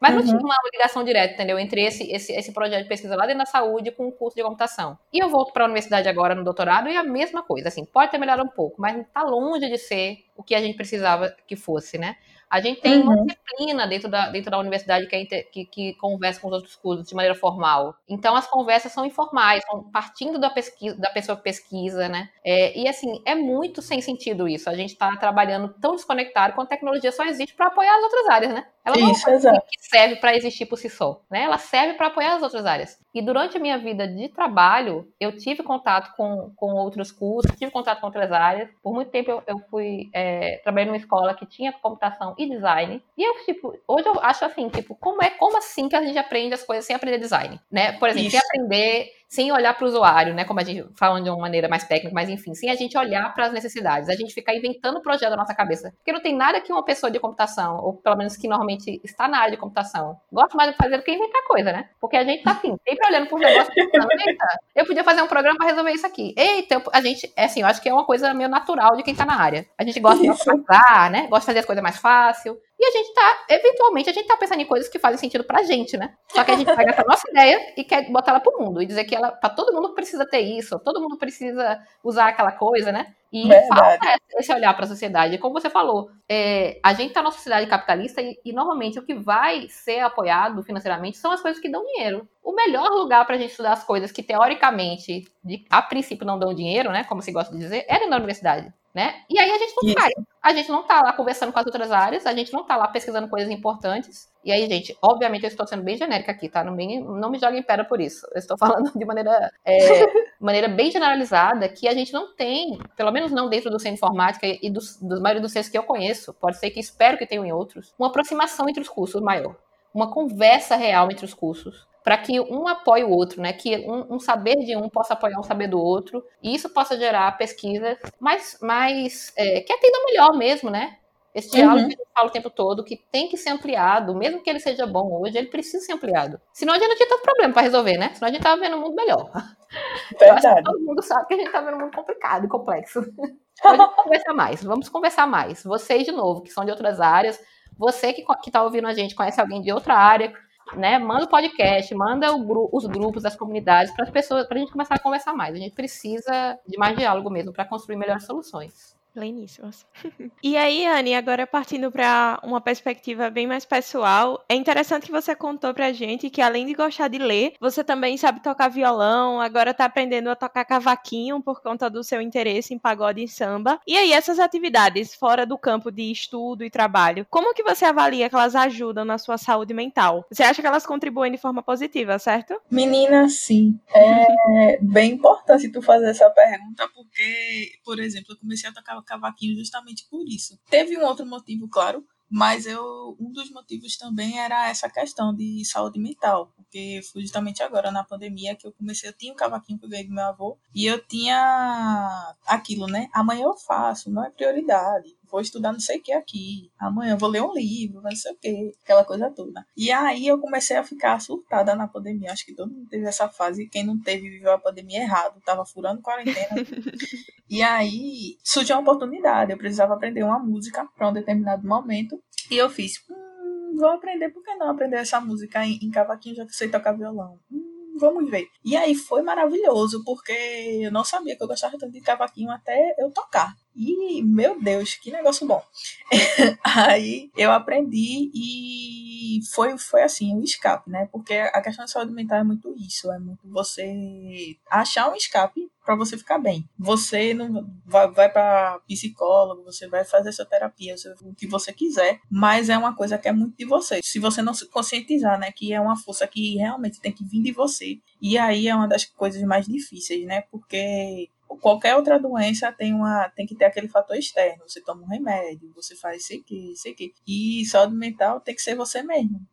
Mas não tinha uhum. uma ligação direta, entendeu? Entre esse, esse, esse projeto de pesquisa lá dentro da saúde com o curso de computação. E eu volto para a universidade agora no doutorado e a mesma coisa. Assim, pode ter melhorado um pouco, mas está longe de ser o que a gente precisava que fosse, né? A gente tem uhum. uma disciplina dentro da, dentro da universidade que, é inter, que, que, conversa com os outros cursos de maneira formal. Então, as conversas são informais, são partindo da, pesquisa, da pessoa que pesquisa, né? É, e, assim, é muito sem sentido isso. A gente está trabalhando tão desconectado quando a tecnologia só existe para apoiar as outras áreas, né? Ela não isso, é que serve para existir por si só, né? Ela serve para apoiar as outras áreas. E durante a minha vida de trabalho, eu tive contato com, com outros cursos, tive contato com outras áreas. Por muito tempo eu, eu fui é, trabalhei numa escola que tinha computação e design. E eu, tipo, hoje eu acho assim, tipo, como é, como assim que a gente aprende as coisas sem aprender design? Né? Por exemplo, Isso. sem aprender sem olhar para o usuário, né? Como a gente falando de uma maneira mais técnica, mas enfim, sem a gente olhar para as necessidades, a gente ficar inventando o projeto da nossa cabeça. Porque não tem nada que uma pessoa de computação, ou pelo menos que normalmente está na área de computação, gosta mais de fazer do que inventar coisa, né? Porque a gente tá assim, sempre olhando para um negócio eita, eu podia fazer um programa para resolver isso aqui. Eita, a gente, é assim, eu acho que é uma coisa meio natural de quem está na área. A gente gosta isso. de automatizar, né? Gosta de fazer as coisas mais fácil. E a gente tá, eventualmente, a gente tá pensando em coisas que fazem sentido pra gente, né? Só que a gente pega essa nossa ideia e quer botar ela pro mundo e dizer que ela, pra todo mundo precisa ter isso, todo mundo precisa usar aquela coisa, né? E falta esse olhar para a sociedade. Como você falou, é, a gente está numa sociedade capitalista e, e, normalmente o que vai ser apoiado financeiramente são as coisas que dão dinheiro. O melhor lugar para a gente estudar as coisas que teoricamente, de, a princípio, não dão dinheiro, né? Como se gosta de dizer, é na universidade. Né? E aí a gente não Isso. faz. A gente não está lá conversando com as outras áreas, a gente não está lá pesquisando coisas importantes. E aí, gente, obviamente eu estou sendo bem genérica aqui, tá? Não me, não me joguem pedra por isso. Eu estou falando de maneira, é, maneira bem generalizada que a gente não tem, pelo menos não dentro do centro de informática e dos, dos maioria dos centros que eu conheço, pode ser que espero que tenham em outros, uma aproximação entre os cursos maior. Uma conversa real entre os cursos para que um apoie o outro, né? Que um, um, saber de um possa apoiar o saber do outro, e isso possa gerar pesquisas mais, mais é, que atendam melhor mesmo, né? Esse diálogo uhum. que gente fala o tempo todo, que tem que ser ampliado, mesmo que ele seja bom hoje, ele precisa ser ampliado. Senão a gente não tinha tanto problema para resolver, né? Senão a gente tava vendo um mundo melhor. Verdade. todo mundo sabe que a gente tá vendo um mundo complicado e complexo. Então, vamos conversar mais, vamos conversar mais. Vocês, de novo, que são de outras áreas, você que, que tá ouvindo a gente, conhece alguém de outra área, né? Manda o podcast, manda o os grupos, as comunidades, para as pessoas, para a gente começar a conversar mais. A gente precisa de mais diálogo mesmo para construir melhores soluções. Pleníssimas. e aí, Anne, agora partindo para uma perspectiva bem mais pessoal, é interessante que você contou pra gente que além de gostar de ler, você também sabe tocar violão, agora tá aprendendo a tocar cavaquinho por conta do seu interesse em pagode e samba. E aí, essas atividades fora do campo de estudo e trabalho, como que você avalia que elas ajudam na sua saúde mental? Você acha que elas contribuem de forma positiva, certo? Menina, sim. É bem importante tu fazer essa pergunta, porque, por exemplo, eu comecei a tocar cavaquinho justamente por isso. Teve um outro motivo, claro, mas eu um dos motivos também era essa questão de saúde mental, porque foi justamente agora na pandemia que eu comecei, eu tinha um cavaquinho que eu ganhei do meu avô e eu tinha aquilo, né? Amanhã eu faço, não é prioridade vou estudar não sei o que aqui, amanhã vou ler um livro, não sei o que, aquela coisa toda. E aí eu comecei a ficar surtada na pandemia. Acho que todo mundo teve essa fase. Quem não teve viveu a pandemia errado, tava furando quarentena. e aí surgiu uma oportunidade. Eu precisava aprender uma música para um determinado momento. E eu fiz, hum, vou aprender, por que não aprender essa música em, em cavaquinho, já que sei tocar violão? Hum, vamos ver. E aí foi maravilhoso, porque eu não sabia que eu gostava tanto de cavaquinho até eu tocar. E, meu Deus, que negócio bom. aí eu aprendi e foi, foi assim, um escape, né? Porque a questão da saúde mental é muito isso, é muito você achar um escape para você ficar bem. Você não vai, vai para psicólogo, você vai fazer sua terapia, o que você quiser, mas é uma coisa que é muito de você. Se você não se conscientizar, né, que é uma força que realmente tem que vir de você. E aí é uma das coisas mais difíceis, né? Porque qualquer outra doença tem uma tem que ter aquele fator externo. Você toma um remédio, você faz isso aqui, isso aqui. E saúde mental tem que ser você mesmo.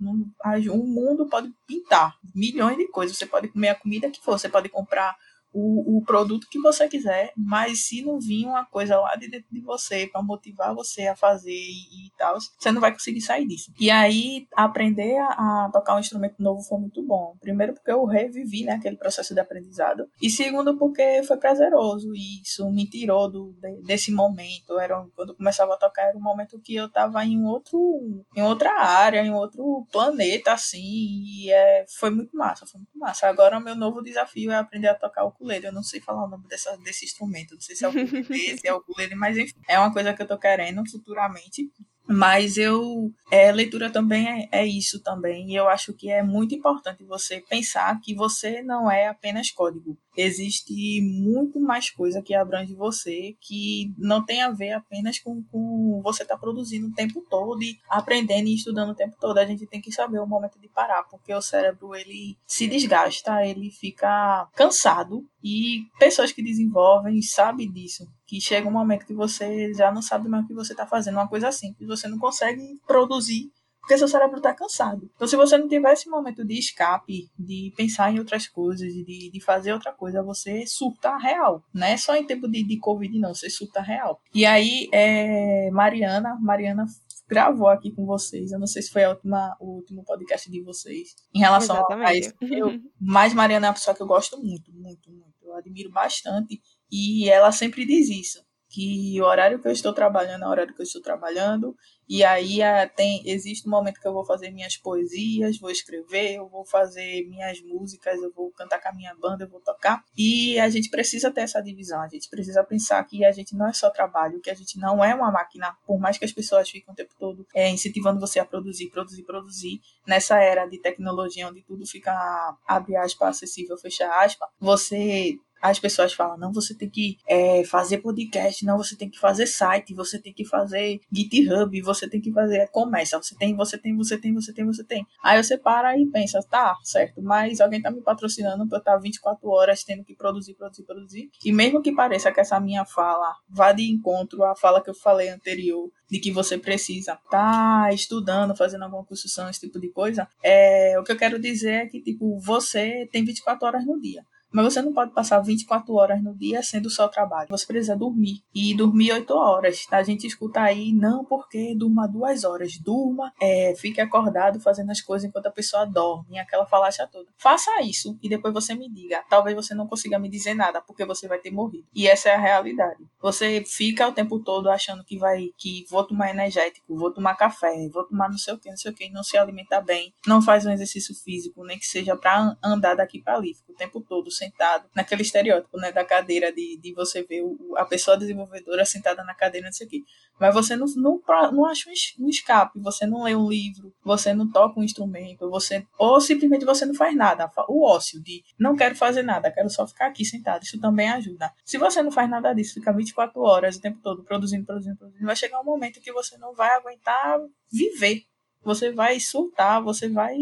O mundo pode pintar milhões de coisas. Você pode comer a comida que for, você pode comprar o, o produto que você quiser, mas se não vir uma coisa lá de dentro de você para motivar você a fazer e, e, tal, você não vai conseguir sair disso. E aí, aprender a, a, tocar um instrumento novo foi muito bom. Primeiro, porque eu revivi né, aquele processo de aprendizado, e segundo, porque foi prazeroso e isso me tirou do, de, desse momento. Era, quando eu começava a tocar, era um momento que eu estava em outro, em outra área, em outro planeta, assim, e é, foi muito massa, foi muito massa. Agora, o meu novo desafio é aprender a tocar o ukulele. Eu não sei falar o nome dessa, desse instrumento. Não sei se é o ukulele, se é ukulele, mas enfim, é uma coisa que eu tô querendo futuramente. Mas eu. É, leitura também é, é, isso também. E eu acho que é muito importante você pensar que você não é apenas código. Existe muito mais coisa que abrange você, que não tem a ver apenas com, com você estar tá produzindo o tempo todo e aprendendo e estudando o tempo todo. A gente tem que saber o momento de parar, porque o cérebro ele se desgasta, ele fica cansado. E pessoas que desenvolvem sabem disso que chega um momento que você já não sabe mais o que você está fazendo, uma coisa simples, você não consegue produzir porque seu cérebro está cansado. Então, se você não tiver esse momento de escape, de pensar em outras coisas, de, de fazer outra coisa, você surta real. Não é só em tempo de, de Covid, não, você surta real. E aí, é, Mariana, Mariana gravou aqui com vocês. Eu não sei se foi a última, o último podcast de vocês em relação Exatamente. a isso. Eu, mas Mariana é uma pessoa que eu gosto muito, muito, muito. Eu admiro bastante e ela sempre diz isso, que o horário que eu estou trabalhando é o horário que eu estou trabalhando, e aí tem, existe um momento que eu vou fazer minhas poesias, vou escrever, eu vou fazer minhas músicas, eu vou cantar com a minha banda, eu vou tocar. E a gente precisa ter essa divisão, a gente precisa pensar que a gente não é só trabalho, que a gente não é uma máquina, por mais que as pessoas fiquem o tempo todo é, incentivando você a produzir, produzir, produzir, nessa era de tecnologia onde tudo fica, abre aspas, acessível, fecha aspas, você as pessoas falam, não, você tem que é, fazer podcast, não, você tem que fazer site, você tem que fazer GitHub, você tem que fazer começa, você tem, você tem, você tem, você tem, você tem. Aí você para e pensa, tá, certo, mas alguém tá me patrocinando pra eu estar 24 horas tendo que produzir, produzir, produzir. E mesmo que pareça que essa minha fala vá de encontro à fala que eu falei anterior, de que você precisa tá estudando, fazendo alguma construção, esse tipo de coisa, é, o que eu quero dizer é que, tipo, você tem 24 horas no dia. Mas você não pode passar 24 horas no dia sendo só trabalho. Você precisa dormir. E dormir 8 horas. A gente escuta aí, não porque durma duas horas. Durma, é, fique acordado fazendo as coisas enquanto a pessoa dorme. Aquela falácia toda. Faça isso e depois você me diga. Talvez você não consiga me dizer nada, porque você vai ter morrido. E essa é a realidade. Você fica o tempo todo achando que vai, que vou tomar energético, vou tomar café, vou tomar não sei o que, não sei o que, não se alimenta bem, não faz um exercício físico, nem que seja para andar daqui para ali, fica o tempo todo sentado naquele estereótipo, né, da cadeira de, de você ver o, a pessoa desenvolvedora sentada na cadeira, não sei o que. Mas você não, não, não acha um escape, você não lê um livro, você não toca um instrumento, você ou simplesmente você não faz nada. O ócio de não quero fazer nada, quero só ficar aqui sentado, isso também ajuda. Se você não faz nada disso, fica 24 horas o tempo todo produzindo, produzindo, produzindo, vai chegar um momento que você não vai aguentar viver. Você vai surtar, você vai,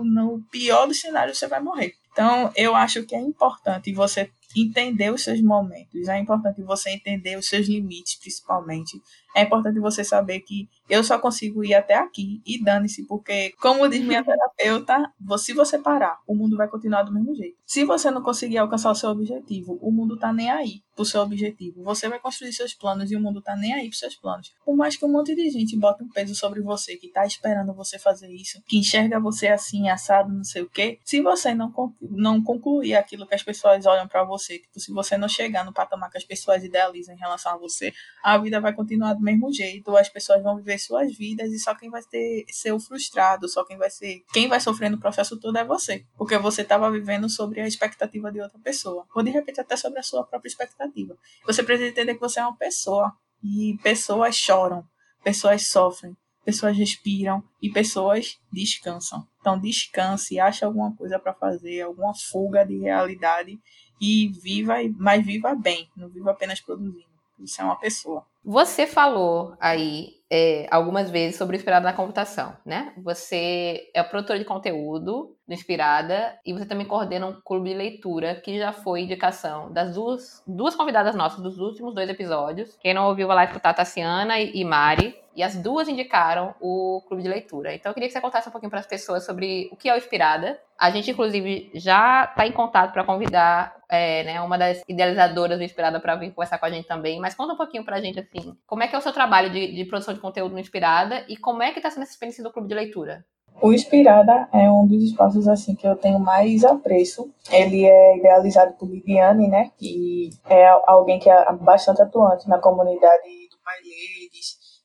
no pior dos cenários, você vai morrer. Então, eu acho que é importante você entender os seus momentos, é importante você entender os seus limites, principalmente. É importante você saber que eu só consigo ir até aqui e dane-se, porque, como diz minha terapeuta, se você parar, o mundo vai continuar do mesmo jeito. Se você não conseguir alcançar o seu objetivo, o mundo tá nem aí pro seu objetivo. Você vai construir seus planos e o mundo tá nem aí pros seus planos. Por mais que um monte de gente bota um peso sobre você, que tá esperando você fazer isso, que enxerga você assim, assado, não sei o quê, se você não, não concluir aquilo que as pessoas olham para você, tipo, se você não chegar no patamar que as pessoas idealizam em relação a você, a vida vai continuar do mesmo jeito, as pessoas vão viver suas vidas e só quem vai ter, ser o frustrado, só quem vai ser, quem vai sofrer no processo todo é você, porque você estava vivendo sobre a expectativa de outra pessoa, ou de repente até sobre a sua própria expectativa. Você precisa entender que você é uma pessoa e pessoas choram, pessoas sofrem, pessoas respiram e pessoas descansam. Então descanse, ache alguma coisa para fazer, alguma fuga de realidade e viva, mas viva bem, não viva apenas produzindo. Isso é uma pessoa. Você falou aí é, algumas vezes sobre Inspirada na Computação, né? Você é produtor de conteúdo do Inspirada e você também coordena um clube de leitura que já foi indicação das duas, duas convidadas nossas dos últimos dois episódios. Quem não ouviu vai lá escutar Tassiana e Mari. E as duas indicaram o clube de leitura. Então eu queria que você contasse um pouquinho para as pessoas sobre o que é o Inspirada. A gente, inclusive, já está em contato para convidar é, né, uma das idealizadoras do Inspirada para vir conversar com a gente também. Mas conta um pouquinho para a gente, assim, como é que é o seu trabalho de, de produção de conteúdo Inspirada e como é que está sendo essa experiência do clube de leitura? O Inspirada é um dos espaços assim que eu tenho mais apreço. Ele é idealizado por Lidiane, né? Que é alguém que é bastante atuante na comunidade do Pai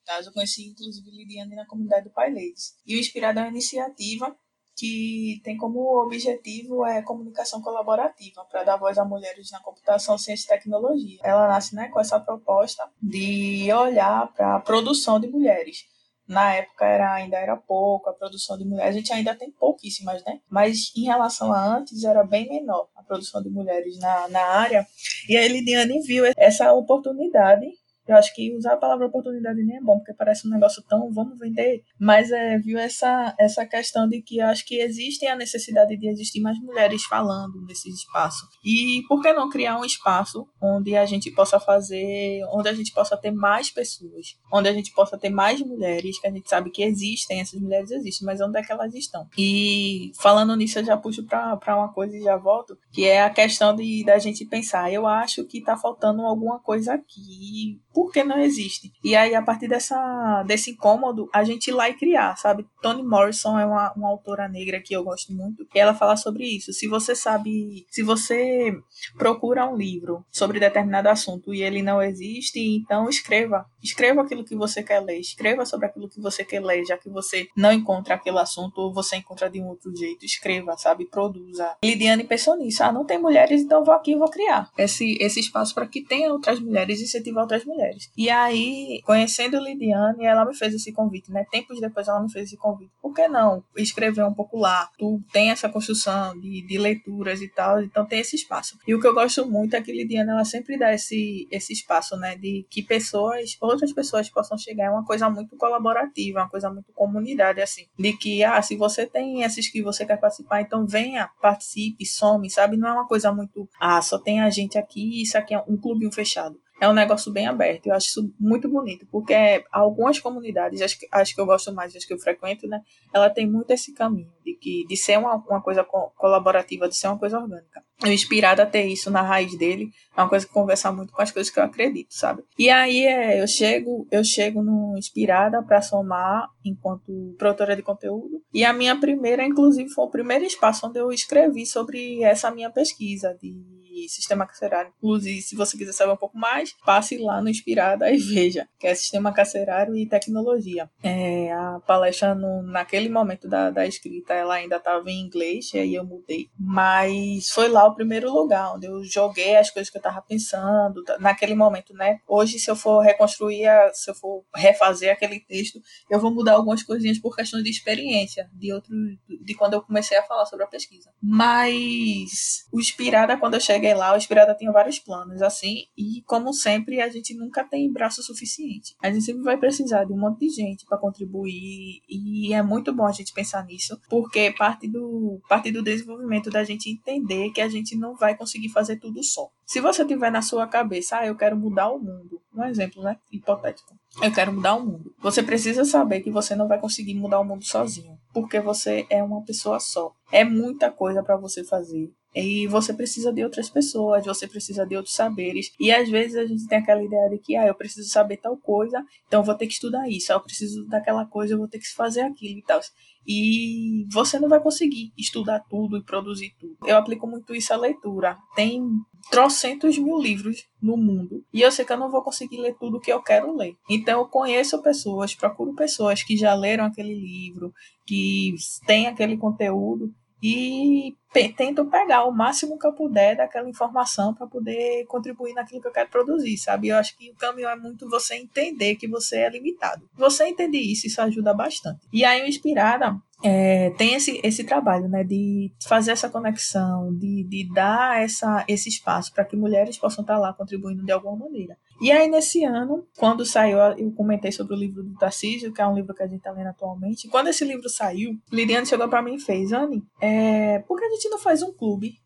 caso eu conheci inclusive Lidiane na comunidade do Pai Ladies. E o Inspirado é uma iniciativa que tem como objetivo é comunicação colaborativa para dar voz a mulheres na computação, ciência e tecnologia. Ela nasce né, com essa proposta de olhar para a produção de mulheres. Na época era, ainda era pouco a produção de mulheres, a gente ainda tem pouquíssimas, né? Mas em relação a antes era bem menor a produção de mulheres na, na área. E a Elidiane viu essa oportunidade eu acho que usar a palavra oportunidade nem é bom, porque parece um negócio tão vamos vender, mas é, viu essa, essa questão de que eu acho que existe a necessidade de existir mais mulheres falando nesse espaço. E por que não criar um espaço onde a gente possa fazer, onde a gente possa ter mais pessoas, onde a gente possa ter mais mulheres, que a gente sabe que existem, essas mulheres existem, mas onde é que elas estão? E falando nisso, eu já puxo para uma coisa e já volto, que é a questão de da gente pensar, eu acho que está faltando alguma coisa aqui porque não existe. E aí, a partir dessa, desse incômodo, a gente ir lá e criar, sabe? Toni Morrison é uma, uma autora negra que eu gosto muito, e ela fala sobre isso. Se você sabe, se você procura um livro sobre determinado assunto e ele não existe, então escreva. Escreva aquilo que você quer ler, escreva sobre aquilo que você quer ler, já que você não encontra aquele assunto ou você encontra de um outro jeito, escreva, sabe? Produza. Lidiane pensou nisso. Ah, não tem mulheres, então vou aqui e vou criar esse, esse espaço para que tenha outras mulheres incentivar outras mulheres mulheres. E aí, conhecendo Lidiane, ela me fez esse convite, né? Tempos depois ela me fez esse convite. Por que não escrever um pouco lá? Tu tem essa construção de, de leituras e tal, então tem esse espaço. E o que eu gosto muito é que Lidiane, ela sempre dá esse, esse espaço, né? De que pessoas, outras pessoas possam chegar. É uma coisa muito colaborativa, uma coisa muito comunidade, assim. De que, ah, se você tem esses que você quer participar, então venha, participe, some, sabe? Não é uma coisa muito, ah, só tem a gente aqui, isso aqui é um clube fechado é um negócio bem aberto. Eu acho isso muito bonito, porque algumas comunidades, as que, as que eu gosto mais, as que eu frequento, né, ela tem muito esse caminho de, que, de ser uma, uma coisa colaborativa, de ser uma coisa orgânica. Eu inspirada a ter isso na raiz dele, é uma coisa que conversa muito com as coisas que eu acredito, sabe? E aí é, eu chego, eu chego no inspirada para somar enquanto produtora de conteúdo. E a minha primeira, inclusive, foi o primeiro espaço onde eu escrevi sobre essa minha pesquisa de sistema carcerário. Inclusive, se você quiser saber um pouco mais, passe lá no Inspirada e veja, que é sistema carcerário e tecnologia. É, a palestra, no, naquele momento da, da escrita, ela ainda estava em inglês, e aí eu mudei. Mas foi lá o primeiro lugar onde eu joguei as coisas que eu estava pensando, naquele momento, né? Hoje, se eu for reconstruir, se eu for refazer aquele texto, eu vou mudar algumas coisinhas por questão de experiência, de outro, de quando eu comecei a falar sobre a pesquisa. Mas o Inspirada, quando eu cheguei cheguei lá, o Inspirada tinha vários planos, assim, e como sempre, a gente nunca tem braço suficiente. A gente sempre vai precisar de um monte de gente para contribuir, e é muito bom a gente pensar nisso, porque parte do, parte do desenvolvimento da gente entender que a gente não vai conseguir fazer tudo só. Se você tiver na sua cabeça, ah, eu quero mudar o mundo, um exemplo, né, hipotético. Eu quero mudar o mundo. Você precisa saber que você não vai conseguir mudar o mundo sozinho, porque você é uma pessoa só. É muita coisa para você fazer. E você precisa de outras pessoas, você precisa de outros saberes. E às vezes a gente tem aquela ideia de que, ah, eu preciso saber tal coisa, então vou ter que estudar isso. Ah, eu preciso daquela coisa, eu vou ter que fazer aquilo e tal. E você não vai conseguir estudar tudo e produzir tudo. Eu aplico muito isso à leitura. Tem trocentos mil livros no mundo e eu sei que eu não vou conseguir ler tudo que eu quero ler. Então eu conheço pessoas, procuro pessoas que já leram aquele livro, que têm aquele conteúdo e tento pegar o máximo que eu puder daquela informação para poder contribuir naquilo que eu quero produzir, sabe? Eu acho que o caminho é muito você entender que você é limitado. Você entender isso, isso ajuda bastante. E aí, Inspirada é, tem esse, esse trabalho, né, de fazer essa conexão, de, de dar essa, esse espaço para que mulheres possam estar lá contribuindo de alguma maneira. E aí, nesse ano, quando saiu, eu comentei sobre o livro do Tarcísio, que é um livro que a gente está lendo atualmente. Quando esse livro saiu, Liliane chegou para mim e fez: Anne, é, por que a gente não faz um clube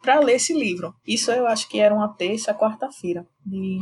para ler esse livro? Isso eu acho que era uma terça, quarta-feira,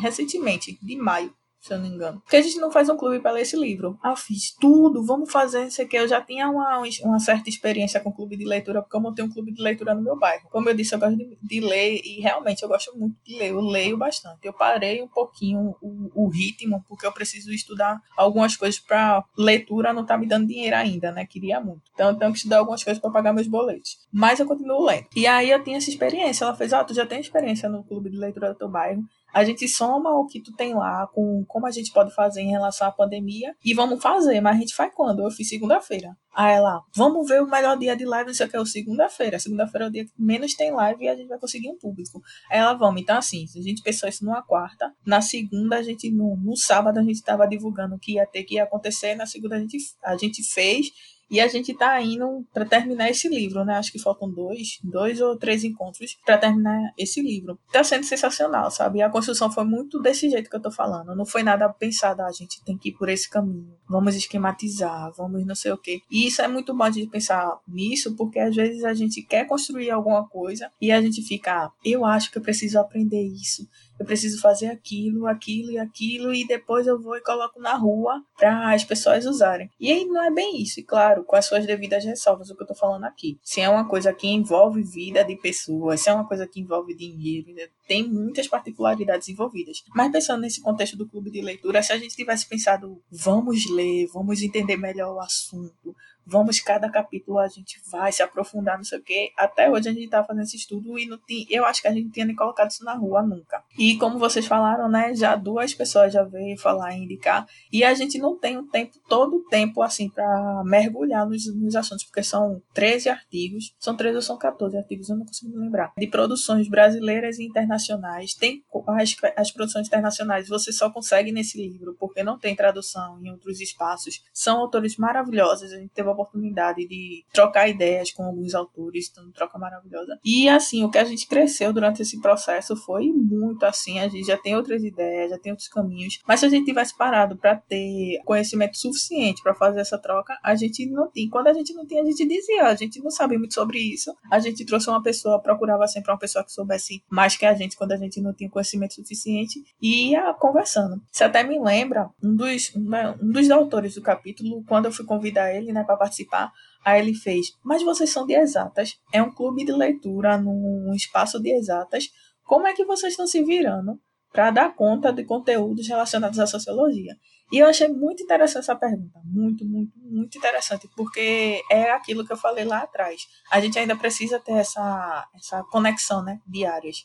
recentemente, de maio se eu não me engano. Porque a gente não faz um clube para ler esse livro. Ah, fiz tudo, vamos fazer isso aqui. Eu já tinha uma, uma certa experiência com clube de leitura, porque eu montei um clube de leitura no meu bairro. Como eu disse, eu gosto de, de ler e realmente eu gosto muito de ler. Eu leio bastante. Eu parei um pouquinho o, o ritmo, porque eu preciso estudar algumas coisas para leitura não tá me dando dinheiro ainda, né? Queria muito. Então eu tenho que estudar algumas coisas para pagar meus boletos. Mas eu continuo lendo. E aí eu tinha essa experiência. Ela fez, ah, tu já tem experiência no clube de leitura do teu bairro a gente soma o que tu tem lá com como a gente pode fazer em relação à pandemia e vamos fazer, mas a gente faz quando? Eu fiz segunda-feira. Aí ela, vamos ver o melhor dia de live, isso aqui é o segunda-feira. Segunda-feira é o dia que menos tem live e a gente vai conseguir um público. Aí ela, vamos. Então, assim, a gente pensou isso numa quarta. Na segunda, a gente, no, no sábado, a gente estava divulgando o que ia ter, que ia acontecer. Na segunda, a gente, a gente fez e a gente está indo para terminar esse livro, né? Acho que faltam dois, dois ou três encontros para terminar esse livro. Está sendo sensacional, sabe? E a construção foi muito desse jeito que eu estou falando. Não foi nada pensado, ah, a gente tem que ir por esse caminho. Vamos esquematizar, vamos não sei o quê. E isso é muito bom de pensar nisso, porque às vezes a gente quer construir alguma coisa e a gente fica, ah, eu acho que eu preciso aprender isso eu preciso fazer aquilo, aquilo e aquilo, e depois eu vou e coloco na rua para as pessoas usarem. E aí não é bem isso, e claro, com as suas devidas ressalvas, o que eu tô falando aqui. Se é uma coisa que envolve vida de pessoas, se é uma coisa que envolve dinheiro, tem muitas particularidades envolvidas. Mas pensando nesse contexto do clube de leitura, se a gente tivesse pensado, vamos ler, vamos entender melhor o assunto, vamos cada capítulo a gente vai se aprofundar, não sei o quê. Até hoje a gente tá fazendo esse estudo e não tinha, eu acho que a gente tinha nem colocado isso na rua nunca. E como vocês falaram, né, já duas pessoas já veio falar e indicar, e a gente não tem o tempo, todo o tempo, assim, para mergulhar nos, nos assuntos, porque são 13 artigos, são 13 ou são 14 artigos, eu não consigo lembrar, de produções brasileiras e internacionais. Tem as, as produções internacionais, você só consegue nesse livro, porque não tem tradução em outros espaços. São autores maravilhosos, a gente teve oportunidade de trocar ideias com alguns autores, então troca maravilhosa. E assim, o que a gente cresceu durante esse processo foi muito assim, a gente já tem outras ideias, já tem outros caminhos. Mas se a gente tivesse parado para ter conhecimento suficiente para fazer essa troca, a gente não tinha. Quando a gente não tinha, a gente dizia, a gente não sabe muito sobre isso. A gente trouxe uma pessoa, procurava sempre uma pessoa que soubesse mais que a gente quando a gente não tinha conhecimento suficiente e ia conversando. Isso até me lembra um dos, um dos autores do capítulo, quando eu fui convidar ele né, para participar, Aí ele fez, mas vocês são de exatas, é um clube de leitura num espaço de exatas. Como é que vocês estão se virando para dar conta de conteúdos relacionados à sociologia? E eu achei muito interessante essa pergunta, muito, muito, muito interessante, porque é aquilo que eu falei lá atrás. A gente ainda precisa ter essa, essa conexão, né, diárias.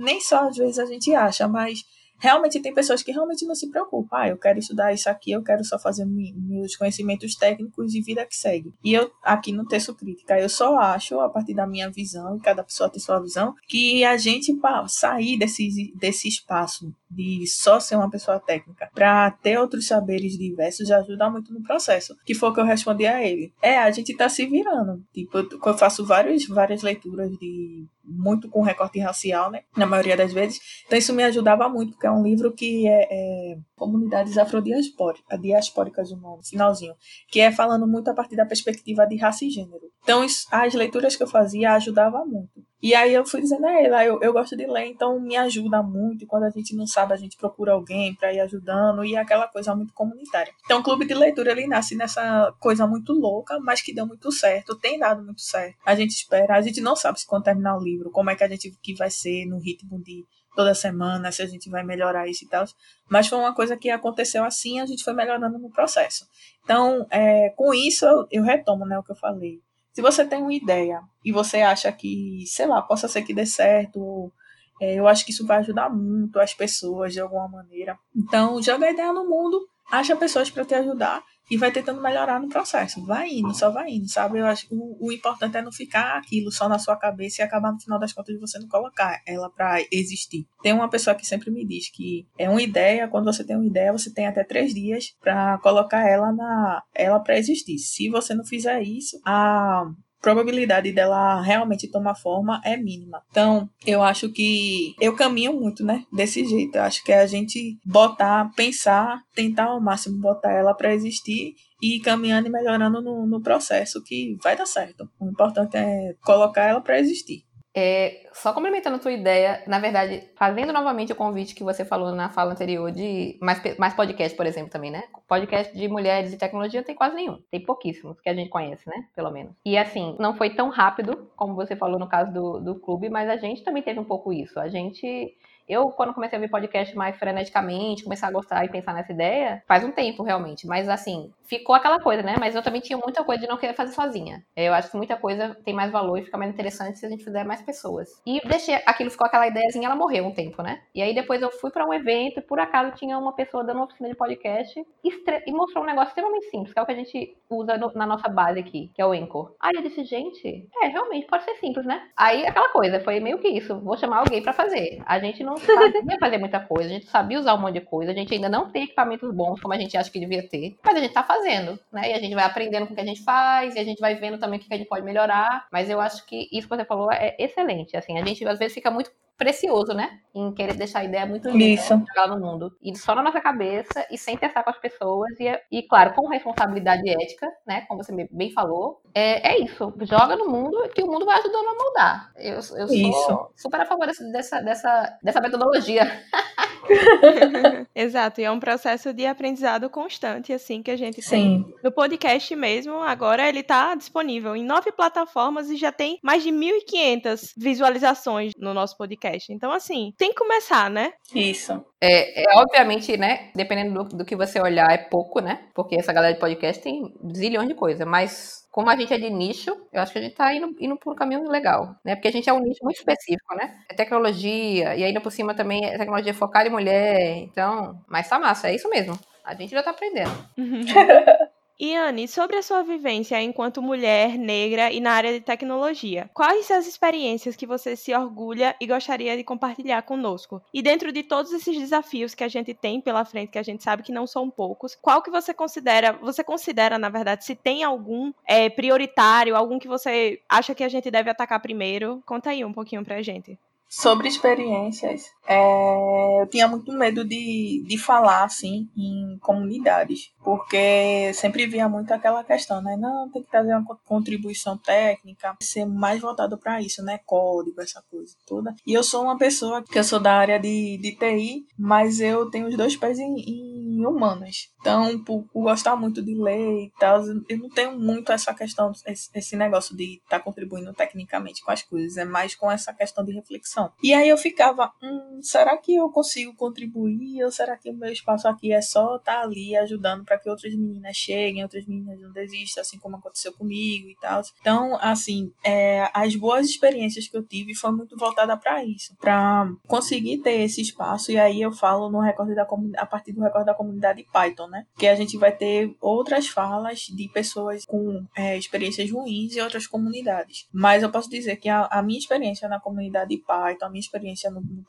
Nem só às vezes a gente acha, mas realmente tem pessoas que realmente não se preocupam. Ah, eu quero estudar isso aqui, eu quero só fazer meus conhecimentos técnicos e vida que segue. E eu, aqui no texto crítica, eu só acho, a partir da minha visão, e cada pessoa tem sua visão, que a gente, sair desse, desse espaço de só ser uma pessoa técnica para ter outros saberes diversos já ajuda muito no processo. Que foi o que eu respondi a ele. É, a gente tá se virando. Tipo, eu faço várias, várias leituras de muito com recorte racial, né? Na maioria das vezes. Então isso me ajudava muito, porque é um livro que é, é comunidades afrodiaspóricas, o nome, finalzinho, que é falando muito a partir da perspectiva de raça e gênero. Então isso, as leituras que eu fazia ajudava muito. E aí eu fui dizendo a ele, ah, eu, eu gosto de ler, então me ajuda muito. E quando a gente não sabe, a gente procura alguém para ir ajudando e é aquela coisa muito comunitária. Então o clube de leitura ele nasce nessa coisa muito louca, mas que deu muito certo, tem dado muito certo. A gente espera, a gente não sabe se quando terminar o livro, como é que a gente que vai ser no ritmo de toda semana, se a gente vai melhorar isso e tal. Mas foi uma coisa que aconteceu assim, a gente foi melhorando no processo. Então, é, com isso, eu, eu retomo né, o que eu falei se você tem uma ideia e você acha que, sei lá, possa ser que dê certo, é, eu acho que isso vai ajudar muito as pessoas de alguma maneira. Então, joga a ideia no mundo, acha pessoas para te ajudar e vai tentando melhorar no processo. Vai indo, só vai indo, sabe? Eu acho o, o importante é não ficar aquilo só na sua cabeça e acabar no final das contas de você não colocar ela para existir. Tem uma pessoa que sempre me diz que é uma ideia, quando você tem uma ideia, você tem até três dias para colocar ela na ela para existir. Se você não fizer isso, a probabilidade dela realmente tomar forma é mínima. Então, eu acho que eu caminho muito, né, desse jeito. Eu acho que é a gente botar, pensar, tentar ao máximo botar ela para existir e caminhando e melhorando no, no processo que vai dar certo. O importante é colocar ela para existir. É, só complementando a tua ideia, na verdade, fazendo novamente o convite que você falou na fala anterior de mais, mais podcast, por exemplo, também, né? Podcast de mulheres e tecnologia tem quase nenhum. Tem pouquíssimos que a gente conhece, né? Pelo menos. E assim, não foi tão rápido, como você falou no caso do, do clube, mas a gente também teve um pouco isso. A gente eu, quando comecei a ver podcast mais freneticamente, começar a gostar e pensar nessa ideia, faz um tempo realmente. Mas assim, ficou aquela coisa, né? Mas eu também tinha muita coisa de não querer fazer sozinha. Eu acho que muita coisa tem mais valor e fica mais interessante se a gente fizer mais pessoas. E deixei aquilo, ficou aquela ideiazinha, ela morreu um tempo, né? E aí depois eu fui para um evento e por acaso tinha uma pessoa dando uma oficina de podcast e mostrou um negócio extremamente simples, que é o que a gente usa no, na nossa base aqui, que é o Anchor. Aí eu disse, gente, é, realmente pode ser simples, né? Aí aquela coisa, foi meio que isso, vou chamar alguém para fazer. A gente não sabia fazer muita coisa, a gente sabia usar um monte de coisa, a gente ainda não tem equipamentos bons como a gente acha que devia ter, mas a gente tá fazendo, né? E a gente vai aprendendo com o que a gente faz, e a gente vai vendo também o que a gente pode melhorar, mas eu acho que isso que você falou é excelente, assim, a gente às vezes fica muito precioso, né? Em querer deixar a ideia muito linda Isso. jogar no mundo. E só na nossa cabeça e sem testar com as pessoas. E, e claro, com responsabilidade ética, né? Como você bem falou. É, é isso. Joga no mundo que o mundo vai ajudando a moldar. Eu, eu sou Isso. super a favor dessa, dessa, dessa metodologia. Exato, e é um processo de aprendizado constante, assim, que a gente Sim. tem. No podcast mesmo, agora ele tá disponível em nove plataformas e já tem mais de 1.500 visualizações no nosso podcast. Então, assim, tem que começar, né? Isso. É, é, obviamente, né? Dependendo do, do que você olhar, é pouco, né? Porque essa galera de podcast tem zilhões de coisas, mas como a gente é de nicho, eu acho que a gente tá indo, indo por um caminho legal, né? Porque a gente é um nicho muito específico, né? É tecnologia, e ainda por cima também é tecnologia focada em mulher, então... Mas tá massa, é isso mesmo. A gente já tá aprendendo. E Anne, sobre a sua vivência enquanto mulher negra e na área de tecnologia, quais as experiências que você se orgulha e gostaria de compartilhar conosco? E dentro de todos esses desafios que a gente tem pela frente, que a gente sabe que não são poucos, qual que você considera, você considera, na verdade, se tem algum é, prioritário, algum que você acha que a gente deve atacar primeiro? Conta aí um pouquinho pra gente. Sobre experiências, é, eu tinha muito medo de, de falar assim em comunidades, porque sempre via muito aquela questão, né? Não, tem que trazer uma contribuição técnica, ser mais voltado para isso, né? Código, essa coisa toda. E eu sou uma pessoa que eu sou da área de, de TI, mas eu tenho os dois pés em, em humanas. Então, por, por, gostar muito de ler e tal, eu não tenho muito essa questão, esse, esse negócio de estar tá contribuindo tecnicamente com as coisas, é mais com essa questão de reflexão. E aí eu ficava, hum, será que eu consigo contribuir? Ou será que o meu espaço aqui é só estar tá ali ajudando para que outras meninas cheguem, outras meninas não desistam, assim como aconteceu comigo e tal. Então, assim, é, as boas experiências que eu tive foi muito voltada para isso, para conseguir ter esse espaço. E aí eu falo no recorde da a partir do recorde da comunidade Python, né? Que a gente vai ter outras falas de pessoas com é, experiências ruins em outras comunidades. Mas eu posso dizer que a, a minha experiência na comunidade Python, a minha experiência no, no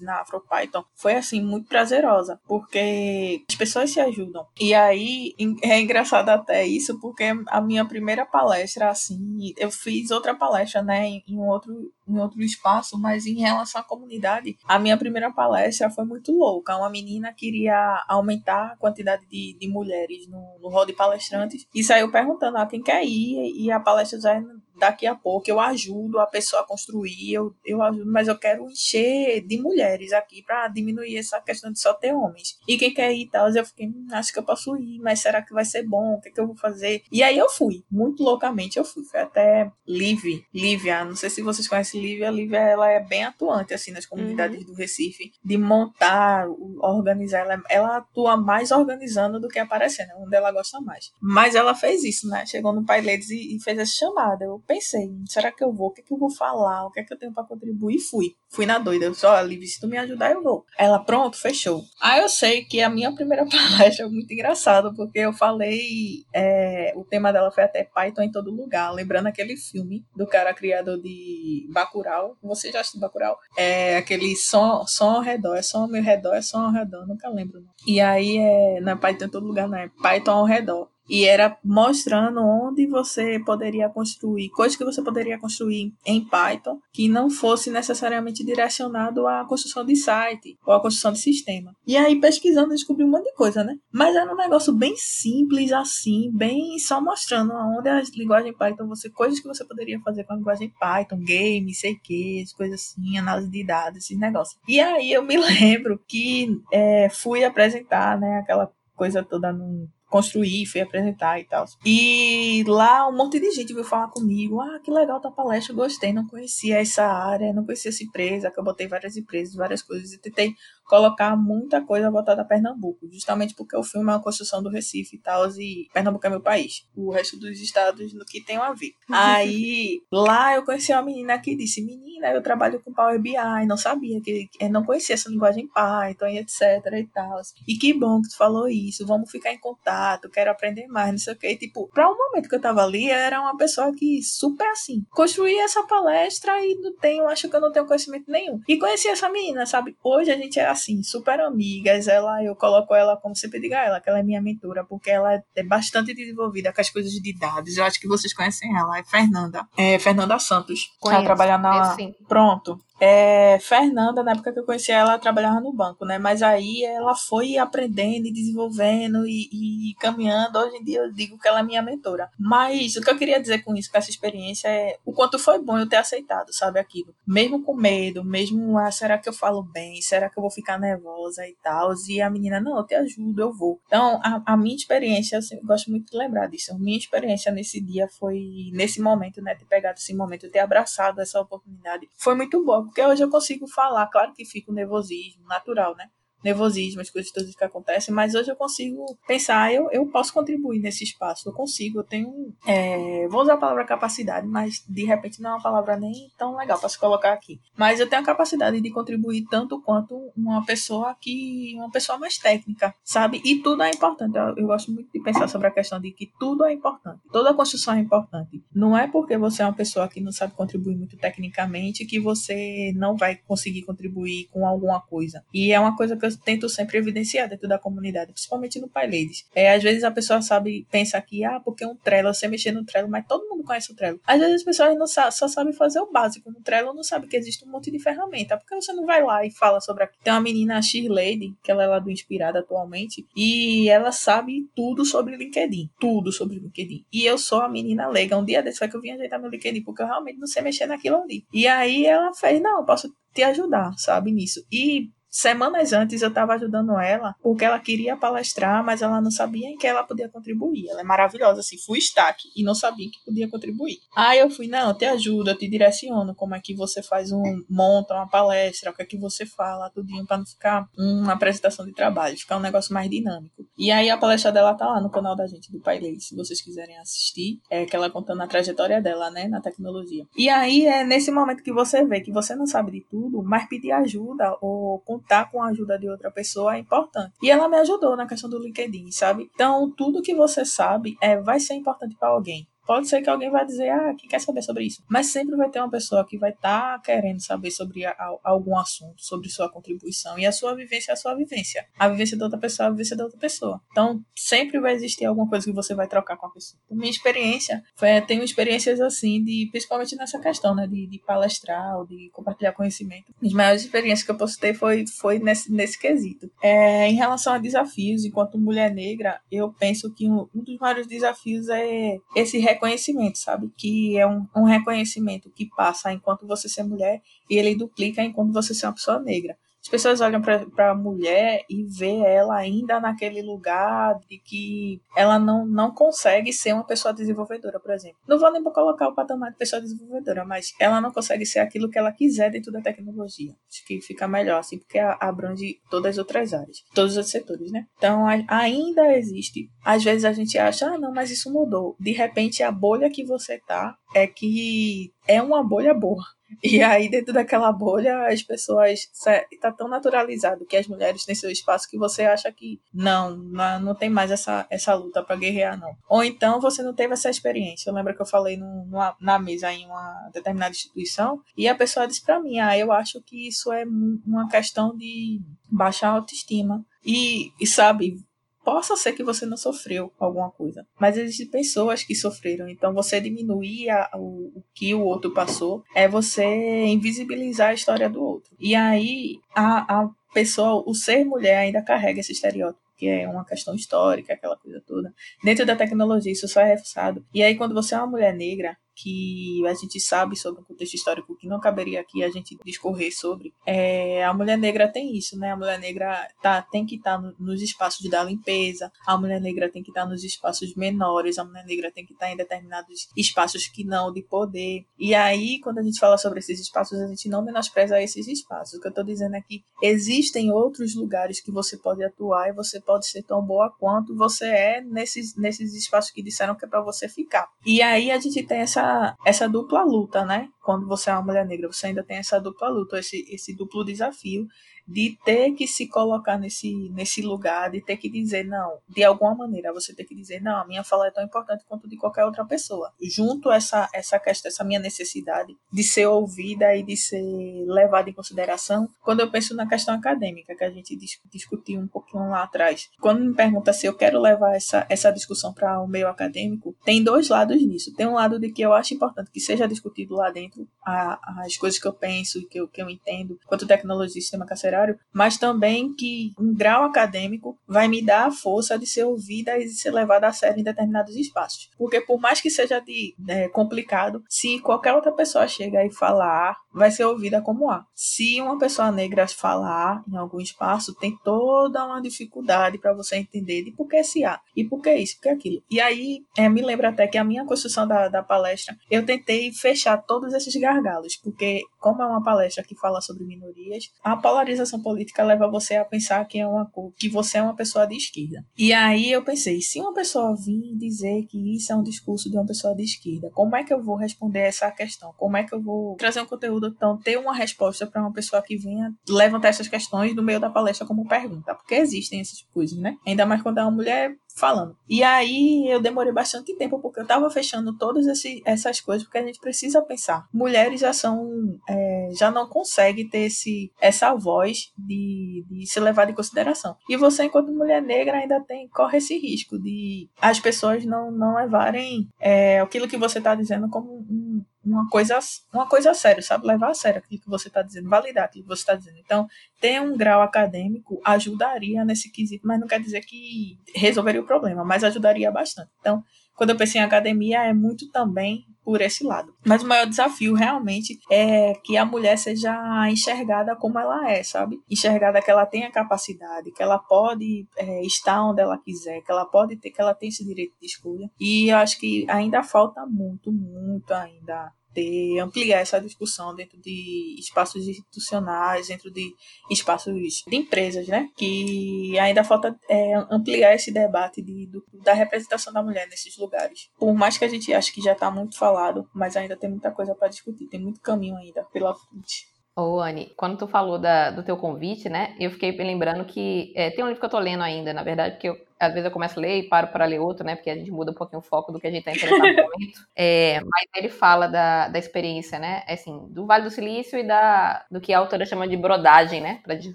na AfroPython, foi assim muito prazerosa, porque as pessoas se ajudam. E aí é engraçado até isso, porque a minha primeira palestra, assim, eu fiz outra palestra, né, em, em outro em outro espaço, mas em relação à comunidade, a minha primeira palestra foi muito louca. Uma menina queria aumentar a quantidade de, de mulheres no, no hall de palestrantes e saiu perguntando a ah, quem quer ir, e a palestra já daqui a pouco eu ajudo a pessoa a construir, eu, eu ajudo, mas eu quero encher de mulheres aqui para diminuir essa questão de só ter homens. E quem quer ir e tal, eu fiquei, hum, acho que eu posso ir, mas será que vai ser bom? O que, é que eu vou fazer? E aí eu fui, muito loucamente eu fui. Foi até Liv, Lívia, não sei se vocês conhecem Lívia, Lívia ela é bem atuante assim nas comunidades uhum. do Recife, de montar, organizar, ela, ela atua mais organizando do que aparecendo, é onde ela gosta mais. Mas ela fez isso, né? Chegou no Pai Ladies e, e fez essa chamada. Eu pensei, será que eu vou? O que, é que eu vou falar? O que é que eu tenho para contribuir? E fui. Fui na doida. Eu só, Liv, se tu me ajudar, eu vou. Ela, pronto, fechou. Aí eu sei que a minha primeira palestra é muito engraçada, porque eu falei. É, o tema dela foi até Python em todo lugar. Lembrando aquele filme do cara criador de Bacurau. Você já assistiu Bacurau? É aquele som, som ao redor. É som ao meu redor, é som ao redor. Nunca lembro. Não. E aí é. Não é Python em todo lugar, não. É Python ao redor e era mostrando onde você poderia construir, coisas que você poderia construir em Python que não fosse necessariamente direcionado à construção de site ou à construção de sistema. E aí pesquisando descobri um monte de coisa, né? Mas era um negócio bem simples assim, bem só mostrando onde a linguagem Python, você coisas que você poderia fazer com a linguagem Python, game, sei que, coisas assim, análise de dados, esses negócios. E aí eu me lembro que é, fui apresentar, né, aquela coisa toda num construir, fui apresentar e tal. E lá um monte de gente veio falar comigo: ah, que legal tua palestra, gostei, não conhecia essa área, não conhecia essa empresa, que eu botei várias empresas, várias coisas, e tentei colocar muita coisa voltada a Pernambuco, justamente porque o filme é uma construção do Recife e tal, e Pernambuco é meu país. O resto dos estados no que tem a ver. Aí, lá eu conheci uma menina que disse: Menina, eu trabalho com Power BI, não sabia que não conhecia essa linguagem Python e etc e tal. E que bom que tu falou isso, vamos ficar em contato, quero aprender mais, não sei o que. E, tipo, pra um momento que eu tava ali, era uma pessoa que super assim, construí essa palestra e não tenho, acho que eu não tenho conhecimento nenhum. E conheci essa menina, sabe? Hoje a gente é assim, super amigas. Ela, eu coloco ela, como sempre digo a ela, que ela é minha mentora, porque ela é bastante desenvolvida com as coisas de dados. Eu acho que vocês conhecem ela, é Fernanda. É Fernanda Santos. Conheço, ela trabalha na. Pronto. É, Fernanda, na época que eu conheci ela, ela trabalhava no banco, né? Mas aí ela foi aprendendo e desenvolvendo e, e, caminhando. Hoje em dia eu digo que ela é minha mentora. Mas o que eu queria dizer com isso, com essa experiência, é o quanto foi bom eu ter aceitado, sabe, aquilo. Mesmo com medo, mesmo, ah, será que eu falo bem? Será que eu vou ficar nervosa e tal? E a menina, não, eu te ajudo, eu vou. Então, a, a minha experiência, eu gosto muito de lembrar disso. A minha experiência nesse dia foi, nesse momento, né, ter pegado esse momento, ter abraçado essa oportunidade, foi muito boa porque hoje eu consigo falar, claro que fica o nervosismo natural, né? Nervosismo, as coisas todas que acontecem, mas hoje eu consigo pensar, eu, eu posso contribuir nesse espaço, eu consigo, eu tenho, é, vou usar a palavra capacidade, mas de repente não é uma palavra nem tão legal para se colocar aqui, mas eu tenho a capacidade de contribuir tanto quanto uma pessoa que, uma pessoa mais técnica, sabe? E tudo é importante, eu, eu gosto muito de pensar sobre a questão de que tudo é importante, toda construção é importante, não é porque você é uma pessoa que não sabe contribuir muito tecnicamente que você não vai conseguir contribuir com alguma coisa, e é uma coisa que eu tento sempre evidenciar dentro da comunidade, principalmente no Pai Ladies. É, às vezes a pessoa sabe, pensa que, ah, porque um Trello, você mexer no Trello, mas todo mundo conhece o Trello. Às vezes as pessoas não só sabem fazer o básico no Trello, não sabe que existe um monte de ferramenta. Porque você não vai lá e fala sobre aquilo. Tem uma menina, a Shirlady, que ela é lá do Inspirada atualmente, e ela sabe tudo sobre LinkedIn. Tudo sobre LinkedIn. E eu sou a menina leiga. Um dia desse foi que eu vim ajeitar meu LinkedIn, porque eu realmente não sei mexer naquilo ali. E aí ela fez, não, eu posso te ajudar, sabe, nisso. E Semanas antes eu estava ajudando ela porque ela queria palestrar, mas ela não sabia em que ela podia contribuir. Ela é maravilhosa, assim, fui destaque e não sabia que podia contribuir. Aí eu fui, não, eu te ajudo, eu te direciono como é que você faz um, monta uma palestra, o que é que você fala, tudinho, para não ficar uma apresentação de trabalho, ficar um negócio mais dinâmico. E aí a palestra dela tá lá no canal da gente do Pailei, se vocês quiserem assistir, é que ela contando a trajetória dela, né, na tecnologia. E aí é nesse momento que você vê que você não sabe de tudo, mas pedir ajuda ou contar com a ajuda de outra pessoa é importante. E ela me ajudou na questão do LinkedIn, sabe? Então, tudo que você sabe é vai ser importante para alguém. Pode ser que alguém vai dizer, ah, que quer saber sobre isso. Mas sempre vai ter uma pessoa que vai estar tá querendo saber sobre a, a, algum assunto, sobre sua contribuição. E a sua vivência é a sua vivência. A vivência da outra pessoa é a vivência da outra pessoa. Então, sempre vai existir alguma coisa que você vai trocar com a pessoa. Minha experiência, foi, tenho experiências assim, de principalmente nessa questão, né, de, de palestrar de compartilhar conhecimento. As maiores experiências que eu posso ter foi, foi nesse, nesse quesito. É, em relação a desafios, enquanto mulher negra, eu penso que um, um dos maiores desafios é esse reconhecimento, sabe? Que é um, um reconhecimento que passa enquanto você ser mulher e ele duplica enquanto você ser uma pessoa negra. As pessoas olham para a mulher e vê ela ainda naquele lugar de que ela não, não consegue ser uma pessoa desenvolvedora, por exemplo. Não vou nem colocar o patamar de pessoa desenvolvedora, mas ela não consegue ser aquilo que ela quiser dentro da tecnologia. Acho que fica melhor assim, porque abrange todas as outras áreas, todos os setores, né? Então ainda existe. Às vezes a gente acha, ah, não, mas isso mudou. De repente a bolha que você tá é que é uma bolha boa. E aí, dentro daquela bolha, as pessoas. Está tão naturalizado que as mulheres têm seu espaço que você acha que não, não, tem mais essa, essa luta para guerrear, não. Ou então você não teve essa experiência. Eu lembro que eu falei numa, na mesa em uma determinada instituição e a pessoa disse para mim: ah, eu acho que isso é uma questão de baixa autoestima. E, e sabe, Possa ser que você não sofreu alguma coisa, mas existem pessoas que sofreram. Então, você diminuir a, o, o que o outro passou é você invisibilizar a história do outro. E aí, a, a pessoa, o ser mulher ainda carrega esse estereótipo que é uma questão histórica, aquela coisa toda. Dentro da tecnologia, isso só é reforçado. E aí, quando você é uma mulher negra, que a gente sabe sobre o contexto histórico que não caberia aqui a gente discorrer sobre. É, a mulher negra tem isso, né? A mulher negra tá, tem que estar tá nos espaços da limpeza, a mulher negra tem que estar tá nos espaços menores, a mulher negra tem que estar tá em determinados espaços que não de poder. E aí, quando a gente fala sobre esses espaços, a gente não menospreza esses espaços. O que eu estou dizendo é que existem outros lugares que você pode atuar e você pode ser tão boa quanto você é nesses, nesses espaços que disseram que é para você ficar. E aí a gente tem essa essa, dupla luta, né? Quando você é uma mulher negra, você ainda tem essa dupla luta, esse, esse duplo desafio de ter que se colocar nesse, nesse lugar, de ter que dizer não, de alguma maneira você ter que dizer não, a minha fala é tão importante quanto de qualquer outra pessoa. Junto essa essa questão, essa minha necessidade de ser ouvida e de ser levada em consideração, quando eu penso na questão acadêmica que a gente discutiu um pouquinho lá atrás. Quando me pergunta se eu quero levar essa essa discussão para o meio acadêmico, tem dois lados nisso. Tem um lado de que eu acho importante que seja discutido lá dentro a, as coisas que eu penso e que eu, que eu entendo quanto tecnologia e sistema carcerário mas também que um grau acadêmico vai me dar a força de ser ouvida e de ser levada a sério em determinados espaços. Porque por mais que seja de, é, complicado, se qualquer outra pessoa chega e falar, vai ser ouvida como A. Se uma pessoa negra falar em algum espaço, tem toda uma dificuldade para você entender de por que esse A e por que isso, por que aquilo. E aí, é, me lembra até que a minha construção da, da palestra, eu tentei fechar todos esses gargalos, porque como é uma palestra que fala sobre minorias, a polarização política leva você a pensar que, é uma, que você é uma pessoa de esquerda. E aí eu pensei, se uma pessoa vir dizer que isso é um discurso de uma pessoa de esquerda, como é que eu vou responder essa questão? Como é que eu vou trazer um conteúdo, então, ter uma resposta para uma pessoa que venha levantar essas questões no meio da palestra como pergunta? Porque existem essas coisas, né? Ainda mais quando é uma mulher falando. E aí eu demorei bastante tempo, porque eu tava fechando todas esse, essas coisas, porque a gente precisa pensar. Mulheres já são, é, já não conseguem ter esse, essa voz de, de se levar em consideração. E você, enquanto mulher negra, ainda tem, corre esse risco de as pessoas não, não levarem é, aquilo que você está dizendo como um, uma coisa, uma coisa a sério, sabe? Levar a sério aquilo que você está dizendo, validar aquilo que você está dizendo. Então, ter um grau acadêmico ajudaria nesse quesito, mas não quer dizer que resolveria o problema, mas ajudaria bastante. Então, quando eu pensei em academia, é muito também por esse lado. Mas o maior desafio realmente é que a mulher seja enxergada como ela é, sabe? Enxergada que ela tem a capacidade, que ela pode é, estar onde ela quiser, que ela pode ter, que ela tem esse direito de escolha. E eu acho que ainda falta muito, muito ainda ter, ampliar essa discussão dentro de espaços institucionais, dentro de espaços de empresas, né? Que ainda falta é, ampliar esse debate de, do, da representação da mulher nesses lugares. Por mais que a gente ache que já está muito falado, mas ainda tem muita coisa para discutir, tem muito caminho ainda pela frente. Ô, Anne, quando tu falou da, do teu convite, né, eu fiquei lembrando que é, tem um livro que eu tô lendo ainda, na verdade, porque eu às vezes eu começo a ler e paro para ler outro, né? Porque a gente muda um pouquinho o foco do que a gente está interessado no momento. É, mas ele fala da, da experiência, né? Assim, do Vale do Silício e da, do que a autora chama de brodagem, né? Pra gente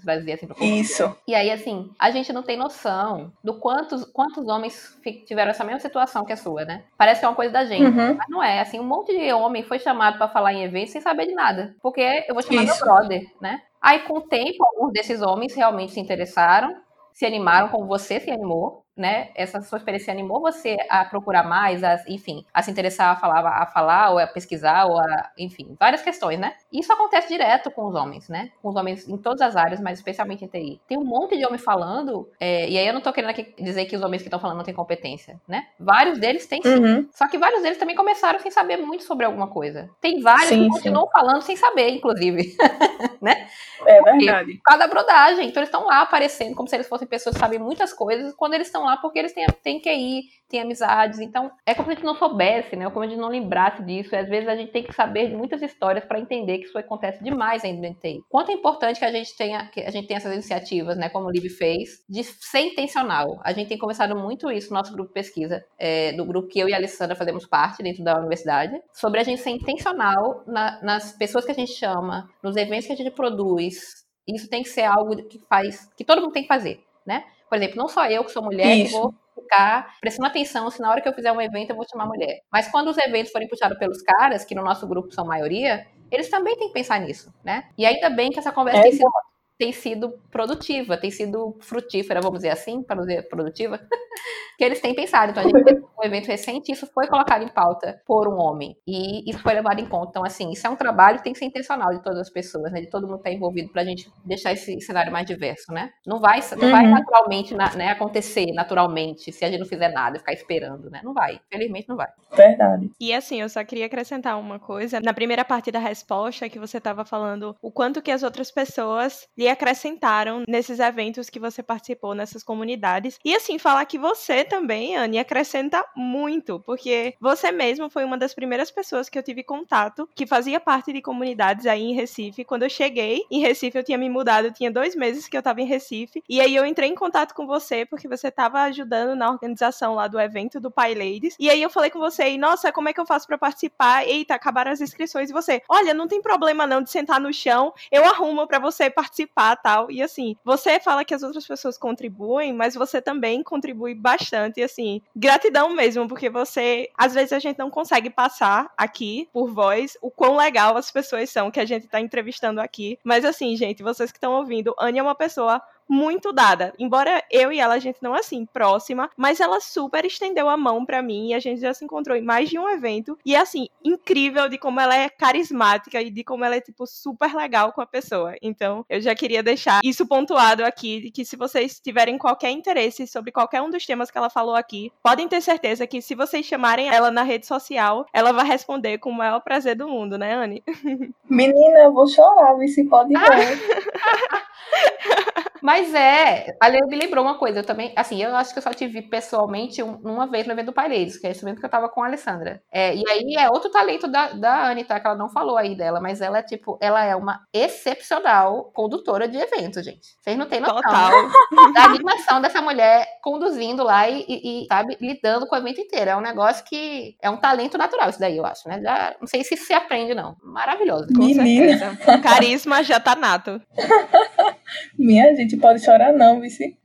trazer assim pro Isso. E aí, assim, a gente não tem noção do quantos, quantos homens tiveram essa mesma situação que a sua, né? Parece que é uma coisa da gente, uhum. mas não é. Assim, um monte de homem foi chamado para falar em evento sem saber de nada. Porque eu vou chamar Isso. meu brother, né? Aí, com o tempo, alguns desses homens realmente se interessaram, se animaram como você se animou, né? Essa sua experiência animou você a procurar mais, a, enfim, a se interessar a falar, a falar, ou a pesquisar, ou a, enfim, várias questões, né? Isso acontece direto com os homens, né? Com os homens em todas as áreas, mas especialmente em TI. Tem um monte de homem falando, é, e aí eu não tô querendo dizer que os homens que estão falando não têm competência, né? Vários deles têm sim. Uhum. Só que vários deles também começaram sem saber muito sobre alguma coisa. Tem vários sim, que continuam sim. falando sem saber, inclusive, né? É verdade. Por causa da brodagem. Então eles estão lá aparecendo como se eles fossem pessoas que sabem muitas coisas, quando eles estão lá porque eles têm, têm que ir, têm amizades. Então, é como se a gente não soubesse, né? Como a gente não lembrasse disso. E às vezes a gente tem que saber de muitas histórias para entender que isso acontece demais ainda no TI. Quanto é importante que a gente tenha, que a gente tenha essas iniciativas, né? Como o Lib fez, de ser intencional. A gente tem conversado muito isso no nosso grupo de pesquisa, é, do grupo que eu e a Alessandra fazemos parte dentro da universidade, sobre a gente ser intencional na, nas pessoas que a gente chama, nos eventos que a gente produz. Isso tem que ser algo que faz, que todo mundo tem que fazer, né? Por exemplo, não só eu que sou mulher Isso. que vou ficar prestando atenção se na hora que eu fizer um evento eu vou chamar mulher. Mas quando os eventos forem puxados pelos caras, que no nosso grupo são maioria, eles também têm que pensar nisso, né? E ainda bem que essa conversa é tem sido tem sido produtiva, tem sido frutífera, vamos dizer assim, para não dizer produtiva, que eles têm pensado. Então, a gente teve um evento recente, isso foi colocado em pauta por um homem, e isso foi levado em conta. Então, assim, isso é um trabalho que tem que ser intencional de todas as pessoas, né, de todo mundo estar tá envolvido para a gente deixar esse cenário mais diverso, né? Não vai, não uhum. vai naturalmente né, acontecer naturalmente se a gente não fizer nada, ficar esperando, né? Não vai. Felizmente não vai. Verdade. E assim, eu só queria acrescentar uma coisa. Na primeira parte da resposta que você estava falando o quanto que as outras pessoas lhe acrescentaram nesses eventos que você participou, nessas comunidades. E assim, falar que você também, Anne, acrescenta muito, porque você mesmo foi uma das primeiras pessoas que eu tive contato, que fazia parte de comunidades aí em Recife. Quando eu cheguei em Recife, eu tinha me mudado, tinha dois meses que eu estava em Recife, e aí eu entrei em contato com você, porque você estava ajudando na organização lá do evento do Pai Ladies. E aí eu falei com você, e nossa, como é que eu faço para participar? Eita, acabaram as inscrições. E você, olha, não tem problema não de sentar no chão, eu arrumo para você participar participar tal. E assim, você fala que as outras pessoas contribuem, mas você também contribui bastante. E assim, gratidão mesmo, porque você, às vezes a gente não consegue passar aqui por voz o quão legal as pessoas são que a gente tá entrevistando aqui. Mas assim, gente, vocês que estão ouvindo, Anne é uma pessoa muito dada. Embora eu e ela, a gente não assim, próxima, mas ela super estendeu a mão para mim e a gente já se encontrou em mais de um evento. E é assim, incrível de como ela é carismática e de como ela é, tipo, super legal com a pessoa. Então, eu já queria deixar isso pontuado aqui, de que se vocês tiverem qualquer interesse sobre qualquer um dos temas que ela falou aqui, podem ter certeza que se vocês chamarem ela na rede social, ela vai responder com o maior prazer do mundo, né, Anne? Menina, eu vou chorar, se pode ver. Mas é, ali me lembrou uma coisa, eu também, assim, eu acho que eu só te vi pessoalmente uma vez no evento do Paredes, que é esse evento que eu tava com a Alessandra. É, e aí é outro talento da, da Anne, tá? Que ela não falou aí dela, mas ela é, tipo, ela é uma excepcional condutora de evento, gente. Vocês não têm noção Total. da animação dessa mulher conduzindo lá e, e, e, sabe, lidando com o evento inteiro. É um negócio que é um talento natural, isso daí, eu acho, né? Já, não sei se se aprende, não. Maravilhoso. Com Menina. certeza. O carisma já tá nato. Minha gente pode chorar não, vice.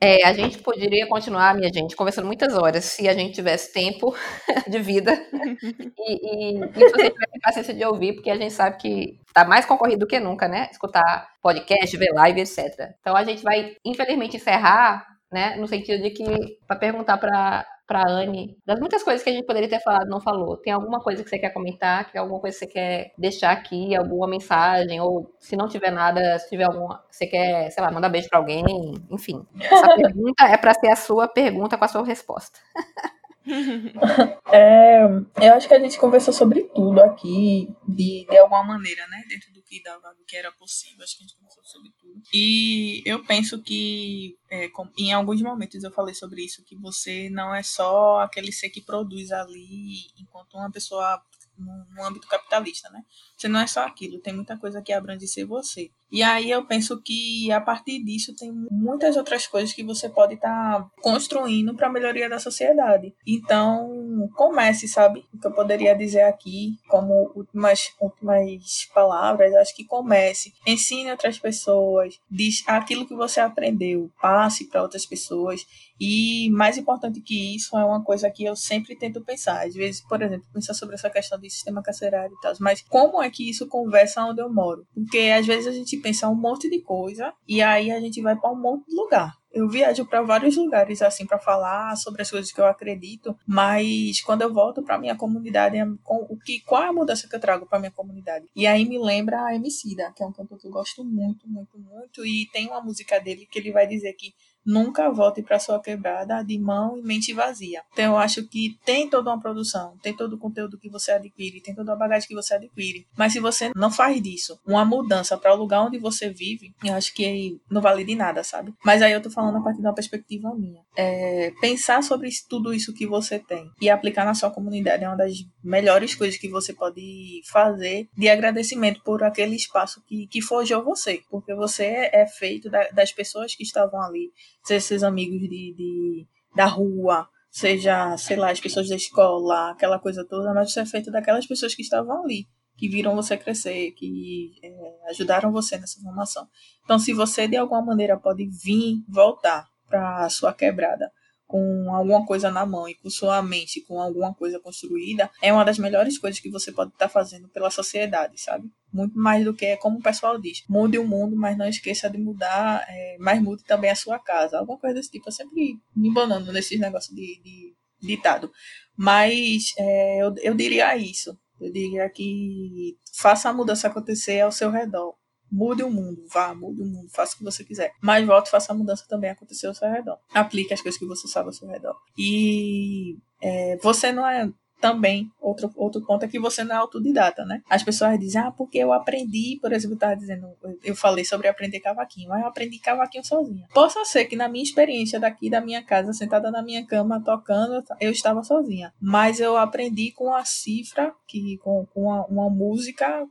É, a gente poderia continuar, minha gente, conversando muitas horas se a gente tivesse tempo de vida e, e, e se você tivesse paciência de ouvir, porque a gente sabe que tá mais concorrido do que nunca, né? Escutar podcast, ver live, etc. Então a gente vai, infelizmente, encerrar, né? No sentido de que, para perguntar para para Anne, das muitas coisas que a gente poderia ter falado, não falou. Tem alguma coisa que você quer comentar, que alguma coisa que você quer deixar aqui, alguma mensagem, ou se não tiver nada, se tiver alguma, você quer, sei lá, mandar beijo para alguém, enfim. Essa pergunta é para ser a sua pergunta com a sua resposta. É, eu acho que a gente conversou sobre tudo aqui, de, de alguma maneira, né? Dentro do que dava, do que era possível. Acho que a gente conversou sobre tudo. E eu penso que é, com, em alguns momentos eu falei sobre isso, que você não é só aquele ser que produz ali enquanto uma pessoa no, no âmbito capitalista, né? Você não é só aquilo, tem muita coisa que abrange ser você. E aí eu penso que a partir disso tem muitas outras coisas que você pode estar tá construindo para a melhoria da sociedade. Então, comece, sabe? O que eu poderia dizer aqui, como últimas, últimas palavras, acho que comece. Ensine outras pessoas, diz aquilo que você aprendeu, passe para outras pessoas. E mais importante que isso é uma coisa que eu sempre tento pensar. Às vezes, por exemplo, pensar sobre essa questão de sistema carcerário e tal. Mas como é que isso conversa onde eu moro? Porque às vezes a gente pensa um monte de coisa e aí a gente vai para um monte de lugar eu viajo para vários lugares assim para falar sobre as coisas que eu acredito, mas quando eu volto para minha comunidade, é o que qual é a mudança que eu trago para minha comunidade? E aí me lembra a Emicida, que é um cantor que eu gosto muito, muito, muito e tem uma música dele que ele vai dizer que nunca volte para sua quebrada de mão e mente vazia. Então eu acho que tem toda uma produção, tem todo o conteúdo que você adquire, tem toda a bagagem que você adquire. Mas se você não faz disso uma mudança para o lugar onde você vive, eu acho que não vale de nada, sabe? Mas aí eu tô falando a partir de uma perspectiva minha. É, pensar sobre tudo isso que você tem e aplicar na sua comunidade é uma das melhores coisas que você pode fazer de agradecimento por aquele espaço que, que forjou você, porque você é feito da, das pessoas que estavam ali seja seus amigos de, de, da rua, seja, sei lá, as pessoas da escola, aquela coisa toda, mas isso é feito daquelas pessoas que estavam ali, que viram você crescer, que é, ajudaram você nessa formação. Então, se você de alguma maneira pode vir, voltar para sua quebrada, com alguma coisa na mão e com sua mente com alguma coisa construída, é uma das melhores coisas que você pode estar tá fazendo pela sociedade, sabe? Muito mais do que, como o pessoal diz, mude o mundo, mas não esqueça de mudar, é, mas mude também a sua casa. Alguma coisa desse tipo. Eu sempre me banando nesses negócios de, de ditado. Mas é, eu, eu diria isso. Eu diria que faça a mudança acontecer ao seu redor Mude o mundo, vá, mude o mundo, faça o que você quiser. Mas volte faça a mudança também acontecer ao seu redor. Aplique as coisas que você sabe ao seu redor. E é, você não é também, outro, outro ponto é que você não é autodidata, né? As pessoas dizem, ah, porque eu aprendi, por exemplo, eu dizendo, eu falei sobre aprender cavaquinho, mas eu aprendi cavaquinho sozinha. Possa ser que na minha experiência daqui da minha casa, sentada na minha cama, tocando, eu estava sozinha. Mas eu aprendi com a cifra, que, com, com uma, uma música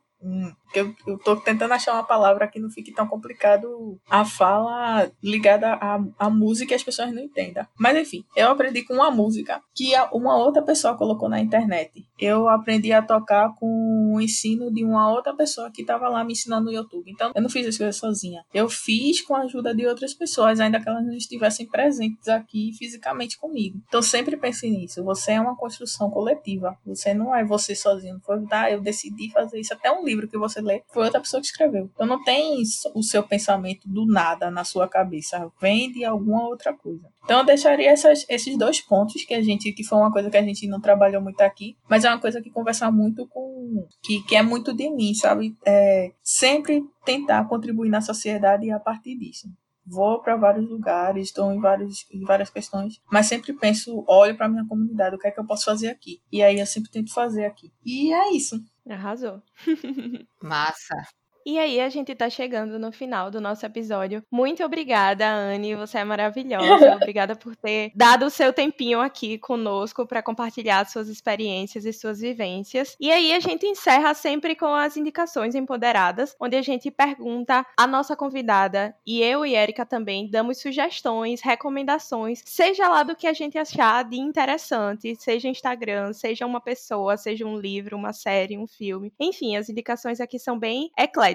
eu, eu tô tentando achar uma palavra que não fique tão complicado a fala ligada à, à música e as pessoas não entendam. Mas enfim, eu aprendi com uma música que uma outra pessoa colocou na internet. Eu aprendi a tocar com o ensino de uma outra pessoa que estava lá me ensinando no YouTube. Então, eu não fiz as coisas sozinha. Eu fiz com a ajuda de outras pessoas, ainda que elas não estivessem presentes aqui fisicamente comigo. Então, sempre pense nisso. Você é uma construção coletiva. Você não é você sozinho. Foi, tá, eu decidi fazer isso. Até um livro livro que você lê foi outra pessoa que escreveu. Então não tem o seu pensamento do nada na sua cabeça, vem de alguma outra coisa. Então eu deixaria essas, esses dois pontos que a gente, que foi uma coisa que a gente não trabalhou muito aqui, mas é uma coisa que conversa muito com, que, que é muito de mim, sabe? É, sempre tentar contribuir na sociedade a partir disso vou para vários lugares, estou em, vários, em várias questões, mas sempre penso, olho para minha comunidade, o que é que eu posso fazer aqui? E aí eu sempre tento fazer aqui. E é isso. Arrasou. Massa. E aí a gente tá chegando no final do nosso episódio. Muito obrigada, Anne, você é maravilhosa. obrigada por ter dado o seu tempinho aqui conosco para compartilhar suas experiências e suas vivências. E aí a gente encerra sempre com as indicações empoderadas, onde a gente pergunta à nossa convidada e eu e Erika também damos sugestões, recomendações, seja lá do que a gente achar de interessante, seja Instagram, seja uma pessoa, seja um livro, uma série, um filme. Enfim, as indicações aqui são bem ecléticas.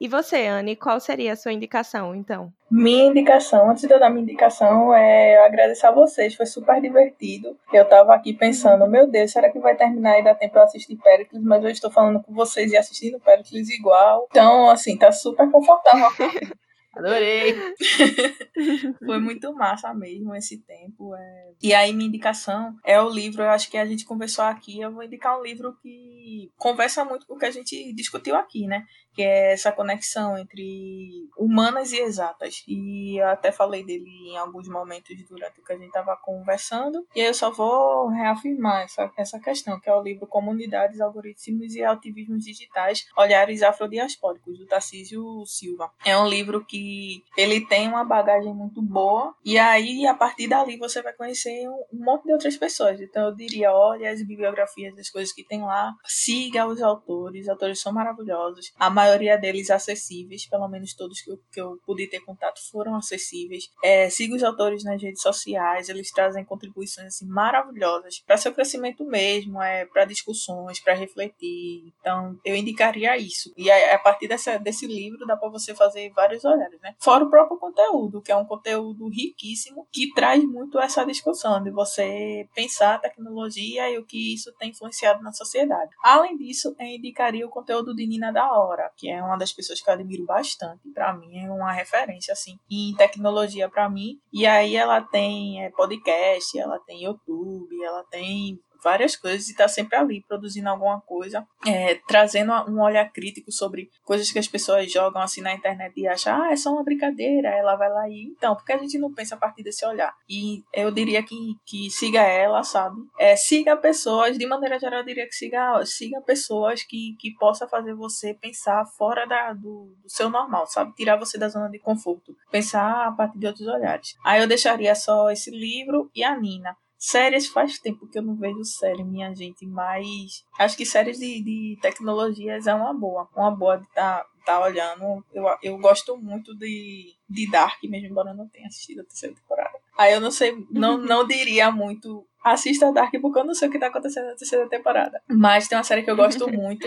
E você, Anne, qual seria a sua indicação, então? Minha indicação, antes de eu dar minha indicação, é eu agradecer a vocês, foi super divertido. Eu tava aqui pensando, meu Deus, será que vai terminar e dar tempo eu assistir Pericles? Mas eu estou falando com vocês e assistindo Pericles igual. Então, assim, tá super confortável. Adorei! Foi muito massa mesmo esse tempo. É... E aí, minha indicação é o livro, eu acho que a gente conversou aqui. Eu vou indicar um livro que conversa muito com o que a gente discutiu aqui, né? Que é essa conexão entre humanas e exatas. E eu até falei dele em alguns momentos durante o que a gente estava conversando. E eu só vou reafirmar essa, essa questão, que é o livro Comunidades, Algoritmos e Ativismos Digitais, Olhares Afrodiaspóricos, do Tarcísio Silva. É um livro que ele tem uma bagagem muito boa e aí a partir dali você vai conhecer um, um monte de outras pessoas. Então eu diria, olha as bibliografias das coisas que tem lá, siga os autores, os autores são maravilhosos, a deles acessíveis, pelo menos todos que eu, que eu pude ter contato foram acessíveis. É, os autores nas redes sociais, eles trazem contribuições assim maravilhosas para seu crescimento mesmo, é para discussões, para refletir. Então eu indicaria isso. E a, a partir dessa, desse livro dá para você fazer vários olhares né? Fora o próprio conteúdo, que é um conteúdo riquíssimo, que traz muito essa discussão de você pensar a tecnologia e o que isso tem influenciado na sociedade. Além disso, eu indicaria o conteúdo de Nina da Hora, que é uma das pessoas que eu admiro bastante. Para mim, é uma referência, assim, em tecnologia para mim. E aí ela tem é, podcast, ela tem YouTube, ela tem várias coisas e está sempre ali produzindo alguma coisa, é, trazendo um olhar crítico sobre coisas que as pessoas jogam assim na internet e acham, ah, é só uma brincadeira, ela vai lá e então, porque a gente não pensa a partir desse olhar. E eu diria que, que siga ela, sabe? É, siga pessoas, de maneira geral, eu diria que siga, siga pessoas que, que possa fazer você pensar fora da, do, do seu normal, sabe? Tirar você da zona de conforto, pensar a partir de outros olhares. Aí eu deixaria só esse livro e a Nina. Séries faz tempo que eu não vejo série, minha gente, mas acho que séries de, de tecnologias é uma boa. Uma boa de estar tá, tá olhando. Eu, eu gosto muito de, de Dark, mesmo embora eu não tenha assistido a terceira temporada. Aí eu não sei, não, não diria muito. Assista Dark porque eu não sei o que tá acontecendo na terceira temporada. Mas tem uma série que eu gosto muito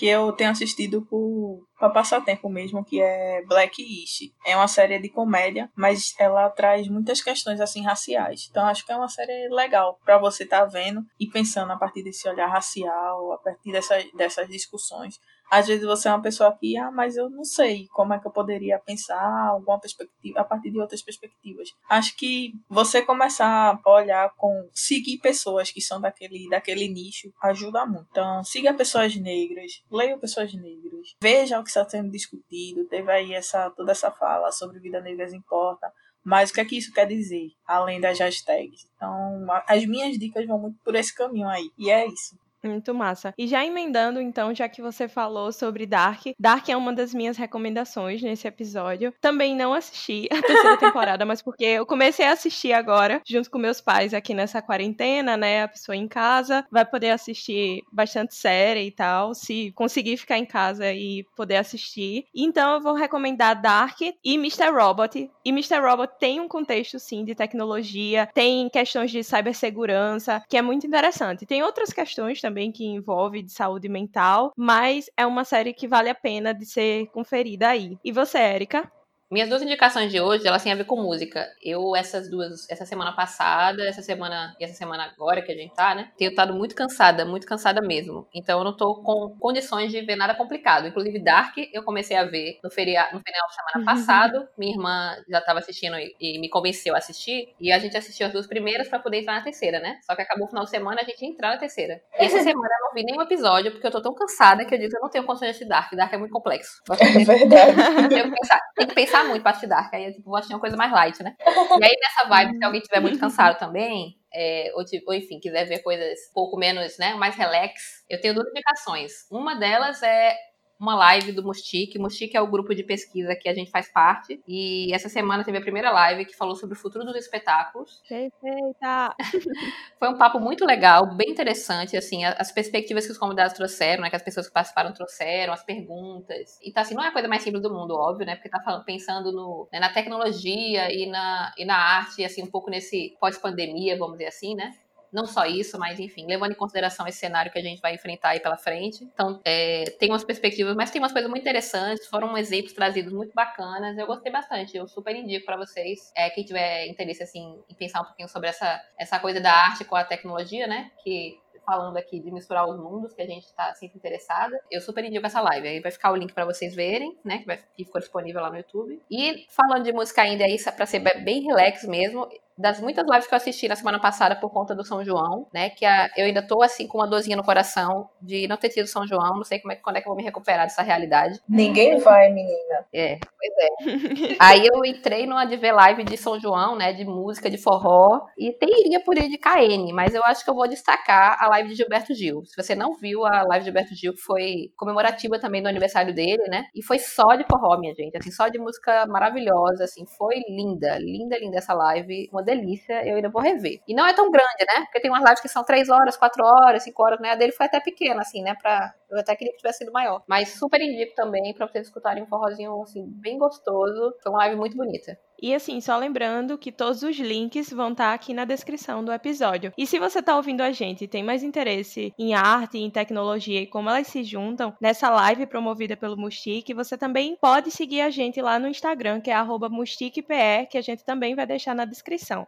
que eu tenho assistido por para passar tempo mesmo, que é Blackish. É uma série de comédia, mas ela traz muitas questões assim raciais. Então acho que é uma série legal para você estar tá vendo e pensando a partir desse olhar racial, a partir dessas, dessas discussões. Às vezes você é uma pessoa que, ah, mas eu não sei como é que eu poderia pensar alguma perspectiva a partir de outras perspectivas. Acho que você começar a olhar com seguir pessoas que são daquele daquele nicho ajuda muito. Então, siga pessoas negras, leia pessoas negras, veja o que está sendo discutido. Teve aí essa toda essa fala sobre vida negras importa. Mas o que é que isso quer dizer, além das hashtags? Então, as minhas dicas vão muito por esse caminho aí. E é isso. Muito massa. E já emendando, então, já que você falou sobre Dark, Dark é uma das minhas recomendações nesse episódio. Também não assisti a terceira temporada, mas porque eu comecei a assistir agora, junto com meus pais aqui nessa quarentena, né? A pessoa em casa vai poder assistir bastante série e tal, se conseguir ficar em casa e poder assistir. Então eu vou recomendar Dark e Mr. Robot. E Mr. Robot tem um contexto, sim, de tecnologia, tem questões de cibersegurança, que é muito interessante. Tem outras questões também também que envolve de saúde mental, mas é uma série que vale a pena de ser conferida aí. E você, Érica? Minhas duas indicações de hoje, elas têm a ver com música. Eu, essas duas, essa semana passada, essa semana e essa semana agora que a gente tá, né? Tenho estado muito cansada, muito cansada mesmo. Então eu não tô com condições de ver nada complicado. Inclusive Dark, eu comecei a ver no, feriado, no final de semana uhum. passado. Minha irmã já tava assistindo e, e, me convenceu a assistir. E a gente assistiu as duas primeiras para poder entrar na terceira, né? Só que acabou o final de semana a gente entrar na terceira. Essa semana eu não vi nenhum episódio, porque eu tô tão cansada que eu digo que eu não tenho condições de assistir Dark. Dark é muito complexo. É verdade. Tenho que pensar, tem que pensar muito pra Dark. Aí eu tipo, vou assistir uma coisa mais light, né? E aí nessa vibe, se alguém estiver muito cansado também, é, ou, tipo, ou, enfim, quiser ver coisas um pouco menos, né, mais relax, eu tenho duas indicações. Uma delas é uma live do Mustique. Mustique é o grupo de pesquisa que a gente faz parte. E essa semana teve a primeira live que falou sobre o futuro dos espetáculos. Perfeita! Foi um papo muito legal, bem interessante, assim, as perspectivas que os convidados trouxeram, né, que as pessoas que participaram trouxeram, as perguntas. Então, assim, não é a coisa mais simples do mundo, óbvio, né, porque tá falando, pensando no, né, na tecnologia e na, e na arte, assim, um pouco nesse pós-pandemia, vamos dizer assim, né? Não só isso, mas enfim, levando em consideração esse cenário que a gente vai enfrentar aí pela frente. Então, é, tem umas perspectivas, mas tem umas coisas muito interessantes, foram exemplos trazidos muito bacanas. Eu gostei bastante, eu super indico para vocês, é, quem tiver interesse assim, em pensar um pouquinho sobre essa, essa coisa da arte com a tecnologia, né? Que falando aqui de misturar os mundos, que a gente está sempre interessada. Eu super indico essa live. Aí vai ficar o link para vocês verem, né? Que, vai, que ficou disponível lá no YouTube. E falando de música ainda aí, para ser bem relax mesmo, das muitas lives que eu assisti na semana passada por conta do São João, né? Que a, eu ainda tô assim com uma dorzinha no coração de não ter tido São João, não sei como é, quando é que eu vou me recuperar dessa realidade. Ninguém vai, menina. É, pois é. Aí eu entrei numa de ver live de São João, né? De música, de forró, e teria por ir de KN, mas eu acho que eu vou destacar a live de Gilberto Gil. Se você não viu a live de Gilberto Gil, que foi comemorativa também do aniversário dele, né? E foi só de forró, minha gente, assim, só de música maravilhosa, assim, foi linda, linda, linda essa live, uma delícia, eu ainda vou rever. E não é tão grande, né? Porque tem umas lives que são 3 horas, 4 horas, 5 horas, né? A dele foi até pequena, assim, né? Pra... Eu até queria que tivesse sido maior. Mas super indico também pra vocês escutarem um forrozinho, assim, bem gostoso. Foi uma live muito bonita. E assim, só lembrando que todos os links vão estar tá aqui na descrição do episódio. E se você está ouvindo a gente e tem mais interesse em arte, em tecnologia e como elas se juntam nessa live promovida pelo Mustique, você também pode seguir a gente lá no Instagram, que é mustiquepe, que a gente também vai deixar na descrição.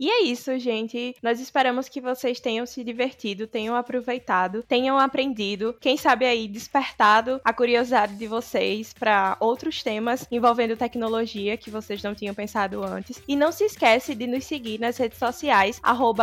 E é isso, gente. Nós esperamos que vocês tenham se divertido, tenham aproveitado, tenham aprendido, quem sabe aí despertado a curiosidade de vocês para outros temas envolvendo tecnologia que vocês não tinham pensado antes. E não se esquece de nos seguir nas redes sociais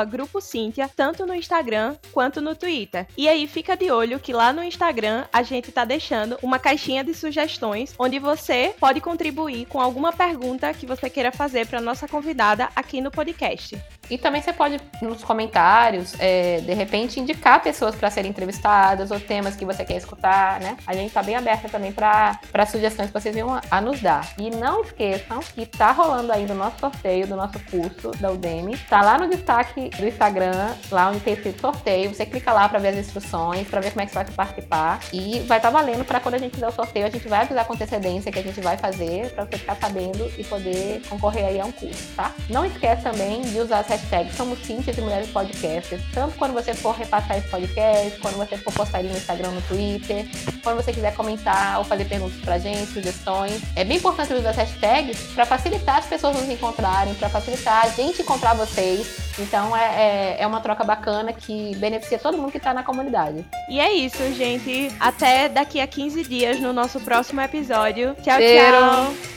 Grupo Cíntia, tanto no Instagram quanto no Twitter. E aí fica de olho que lá no Instagram a gente tá deixando uma caixinha de sugestões onde você pode contribuir com alguma pergunta que você queira fazer para nossa convidada aqui no podcast. Руси. E também você pode, nos comentários, é, de repente, indicar pessoas para serem entrevistadas ou temas que você quer escutar, né? A gente tá bem aberta também para sugestões que vocês venham a, nos dar. E não esqueçam que tá rolando ainda o nosso sorteio do nosso curso da Udemy. Tá lá no destaque do Instagram, lá onde tem escrito sorteio. Você clica lá para ver as instruções, para ver como é que você vai participar. E vai estar tá valendo para quando a gente fizer o sorteio, a gente vai avisar com antecedência que a gente vai fazer, para você ficar sabendo e poder concorrer aí a um curso, tá? Não esquece também de usar as hashtags Somos Cintias e Mulheres Podcasters, tanto quando você for repassar esse podcast, quando você for postar ele no Instagram, no Twitter, quando você quiser comentar ou fazer perguntas pra gente, sugestões. É bem importante usar as hashtags para facilitar as pessoas nos encontrarem, para facilitar a gente encontrar vocês. Então é, é, é, uma troca bacana que beneficia todo mundo que tá na comunidade. E é isso, gente. Até daqui a 15 dias no nosso próximo episódio. Tchau, Cheiro. tchau.